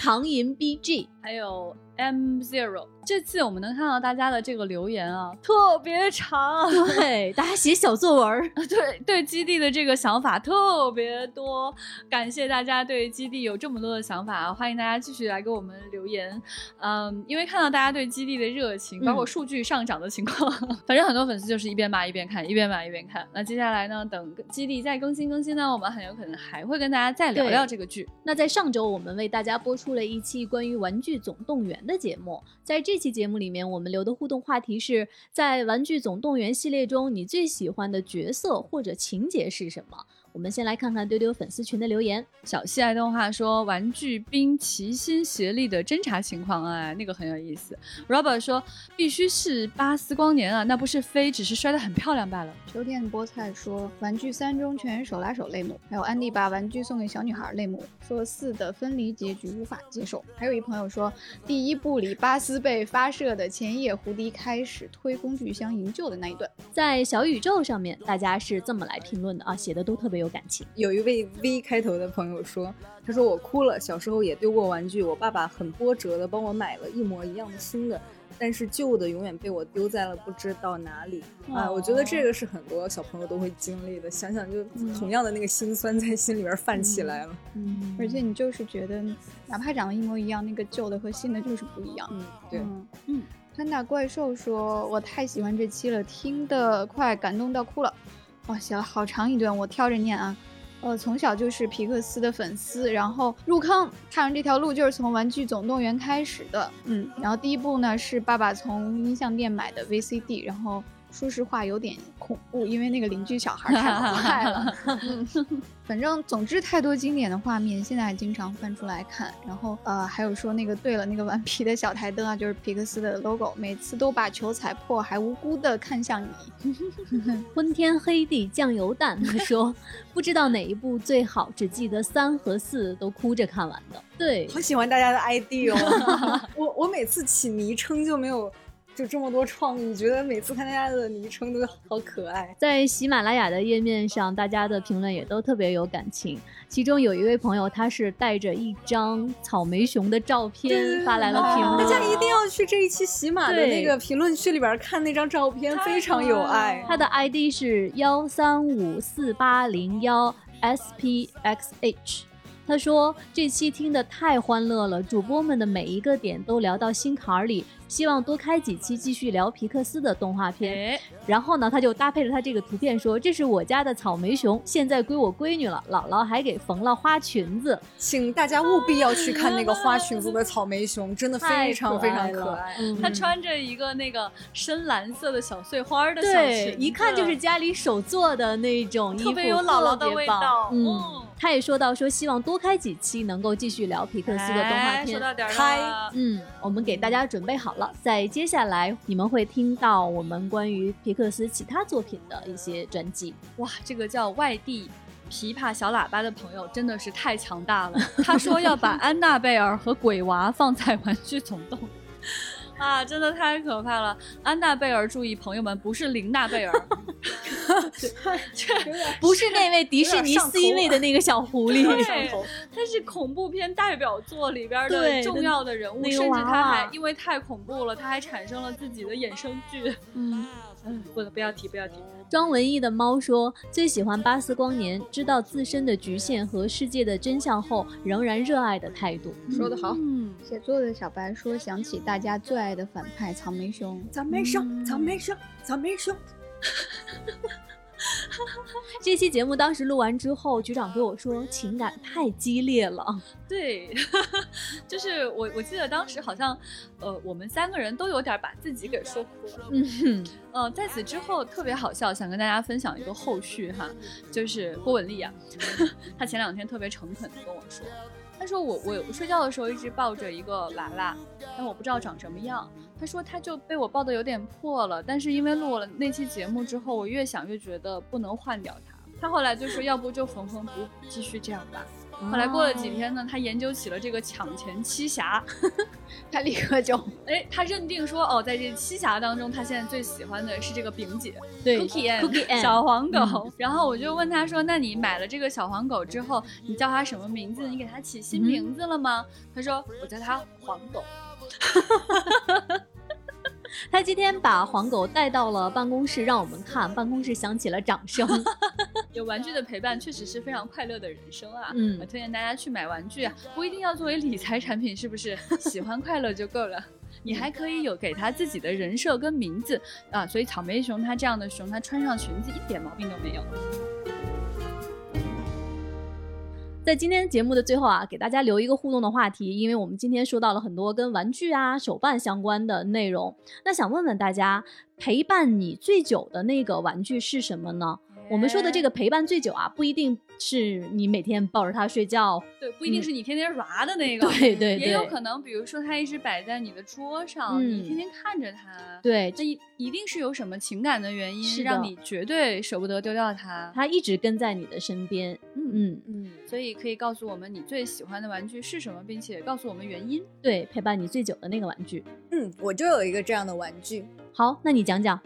唐 寅 BG，还有 M Zero。这次我们能看到大家的这个留言啊，特别长，对，大家写小作文，对对，基地的这个想法特别多，感谢大家对基地有这么多的想法，欢迎大家继续来给我们留言，嗯，因为看到大家对基地的热情，包括数据上涨的情况，反正很多粉丝就是一边骂一边看，一边骂一边看。那接下来呢，等基地再更新更新呢，我们很有可能还会跟大家再聊聊这个剧。那在上周，我们为大家播出了一期关于《玩具总动员》的节目，在这。这期节目里面，我们留的互动话题是在《玩具总动员》系列中，你最喜欢的角色或者情节是什么？我们先来看看丢丢粉丝群的留言。小西爱动画说：“玩具兵齐心协力的侦查情况，哎，那个很有意思。” Robert 说：“必须是巴斯光年啊，那不是飞，只是摔得很漂亮罢了。”秋天的菠菜说：“玩具三中全员手拉手泪目。”还有安迪把玩具送给小女孩泪目，说四的分离结局无法接受。还有一朋友说：“第一部里巴斯被发射的前夜胡迪开始推工具箱营救的那一段，在小宇宙上面，大家是这么来评论的啊，写的都特别有。感情有一位 V 开头的朋友说：“他说我哭了，小时候也丢过玩具，我爸爸很波折的帮我买了一模一样的新的，但是旧的永远被我丢在了不知道哪里啊！我觉得这个是很多小朋友都会经历的，想想就同样的那个心酸在心里边泛起来了。嗯，而且你就是觉得，哪怕长得一模一样，那个旧的和新的就是不一样。嗯，对，嗯。潘达怪兽说：我太喜欢这期了，听得快感动到哭了。”哇，写了好长一段，我挑着念啊。呃，从小就是皮克斯的粉丝，然后入坑踏上这条路就是从《玩具总动员》开始的。嗯，然后第一部呢是爸爸从音像店买的 VCD，然后。说实话有点恐怖，因为那个邻居小孩太可爱了。反正总之太多经典的画面，现在还经常翻出来看。然后呃，还有说那个对了，那个顽皮的小台灯啊，就是皮克斯的 logo，每次都把球踩破，还无辜的看向你。昏天黑地酱油蛋，他说不知道哪一部最好，只记得三和四都哭着看完的。对，好喜欢大家的 ID 哦。我我每次起昵称就没有。就这么多创意，觉得每次看大家的昵称都好可爱。在喜马拉雅的页面上，大家的评论也都特别有感情。其中有一位朋友，他是带着一张草莓熊的照片发来了评论。大家一定要去这一期喜马的那个评论区里边看那张照片，非常有爱。他的 ID 是幺三五四八零幺 spxh。他说这期听的太欢乐了，主播们的每一个点都聊到心坎里。希望多开几期继续聊皮克斯的动画片，然后呢，他就搭配着他这个图片说：“这是我家的草莓熊，现在归我闺女了。姥姥还给缝了花裙子，请大家务必要去看那个花裙子的草莓熊，真的非常非常可爱。他穿着一个那个深蓝色的小碎花的小裙子，一看就是家里手做的那种衣服，特别有姥姥的味道。嗯，他也说到说希望多开几期能够继续聊皮克斯的动画片。开，嗯，我们给大家准备好。了，在接下来你们会听到我们关于皮克斯其他作品的一些专辑。哇，这个叫外地琵琶小喇叭的朋友真的是太强大了。他说要把安娜贝尔和鬼娃放在玩具总动。啊，真的太可怕了！安娜贝尔，注意，朋友们，不是琳娜贝尔，这 不是那位迪士尼 C 位的那个小狐狸，他是恐怖片代表作里边的重要的人物，甚至他还因为太恐怖了，他还产生了自己的衍生剧。嗯，嗯，不不要提，不要提。庄文艺的猫说最喜欢巴斯光年，知道自身的局限和世界的真相后，仍然热爱的态度。说得好。嗯，写作的小白说想起大家最爱的反派草莓熊，草莓熊，草莓熊，草莓熊。这期节目当时录完之后，局长对我说：“情感太激烈了。”对，就是我，我记得当时好像，呃，我们三个人都有点把自己给说哭了。嗯，呃，在此之后特别好笑，想跟大家分享一个后续哈，就是郭文丽啊，她前两天特别诚恳的跟我说。他说我我睡觉的时候一直抱着一个娃娃，但我不知道长什么样。他说他就被我抱的有点破了，但是因为录了那期节目之后，我越想越觉得不能换掉它。他后来就说要不就缝缝补补，继续这样吧。后来过了几天呢，他研究起了这个抢钱七侠，他立刻就哎，他认定说哦，在这七侠当中，他现在最喜欢的是这个饼姐，对，Cookie Cookie 小黄狗。然后我就问他说，那你买了这个小黄狗之后，你叫它什么名字？你给它起新名字了吗？他说我叫它黄狗。他今天把黄狗带到了办公室，让我们看，办公室响起了掌声。有玩具的陪伴，确实是非常快乐的人生啊！嗯，我推荐大家去买玩具啊，不一定要作为理财产品，是不是？喜欢快乐就够了。你还可以有给他自己的人设跟名字啊，所以草莓熊它这样的熊，它穿上裙子一点毛病都没有。在今天节目的最后啊，给大家留一个互动的话题，因为我们今天说到了很多跟玩具啊、手办相关的内容，那想问问大家，陪伴你最久的那个玩具是什么呢？我们说的这个陪伴最久啊，不一定是你每天抱着它睡觉，对，不一定是你天天玩的那个，对对对，也有可能，比如说它一直摆在你的桌上，你天天看着它，对，这一一定是有什么情感的原因，是让你绝对舍不得丢掉它，它一直跟在你的身边，嗯嗯。嗯，所以可以告诉我们你最喜欢的玩具是什么，并且告诉我们原因，对，陪伴你最久的那个玩具，嗯，我就有一个这样的玩具，好，那你讲讲。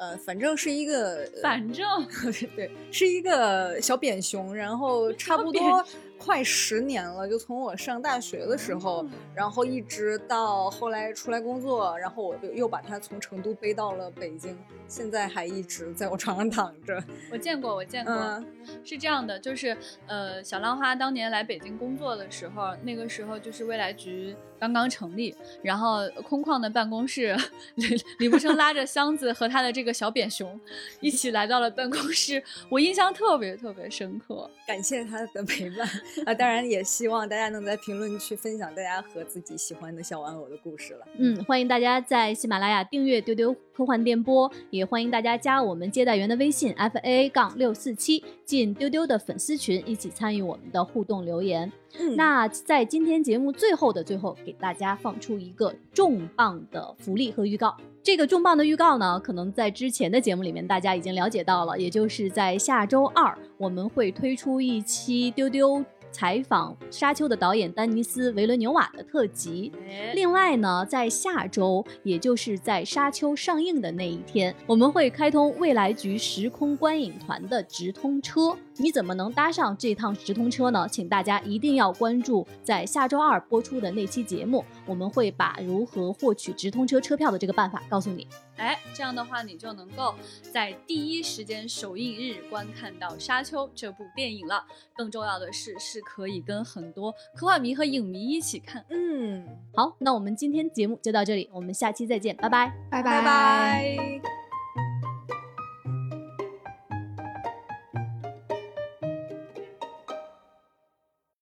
呃，反正是一个，反正 对，是一个小扁熊，然后 差不多。快十年了，就从我上大学的时候，然后一直到后来出来工作，然后我就又把它从成都背到了北京，现在还一直在我床上躺着。我见过，我见过，是这样的，就是呃，小浪花当年来北京工作的时候，那个时候就是未来局刚刚成立，然后空旷的办公室，李李步生拉着箱子和他的这个小扁熊一起来到了办公室，我印象特别特别深刻，感谢他的陪伴。啊，当然也希望大家能在评论区分享大家和自己喜欢的小玩偶的故事了。嗯，欢迎大家在喜马拉雅订阅丢丢科幻电波，也欢迎大家加我们接待员的微信 f a 杠六四七，进丢丢的粉丝群，一起参与我们的互动留言。那在今天节目最后的最后，给大家放出一个重磅的福利和预告。这个重磅的预告呢，可能在之前的节目里面大家已经了解到了，也就是在下周二我们会推出一期丢丢。采访《沙丘》的导演丹尼斯·维伦纽瓦的特辑。另外呢，在下周，也就是在《沙丘》上映的那一天，我们会开通未来局时空观影团的直通车。你怎么能搭上这趟直通车呢？请大家一定要关注在下周二播出的那期节目，我们会把如何获取直通车车票的这个办法告诉你。哎，这样的话，你就能够在第一时间首映日观看到《沙丘》这部电影了。更重要的是，是可以跟很多科幻迷和影迷一起看。嗯，好，那我们今天节目就到这里，我们下期再见，拜拜，拜拜拜。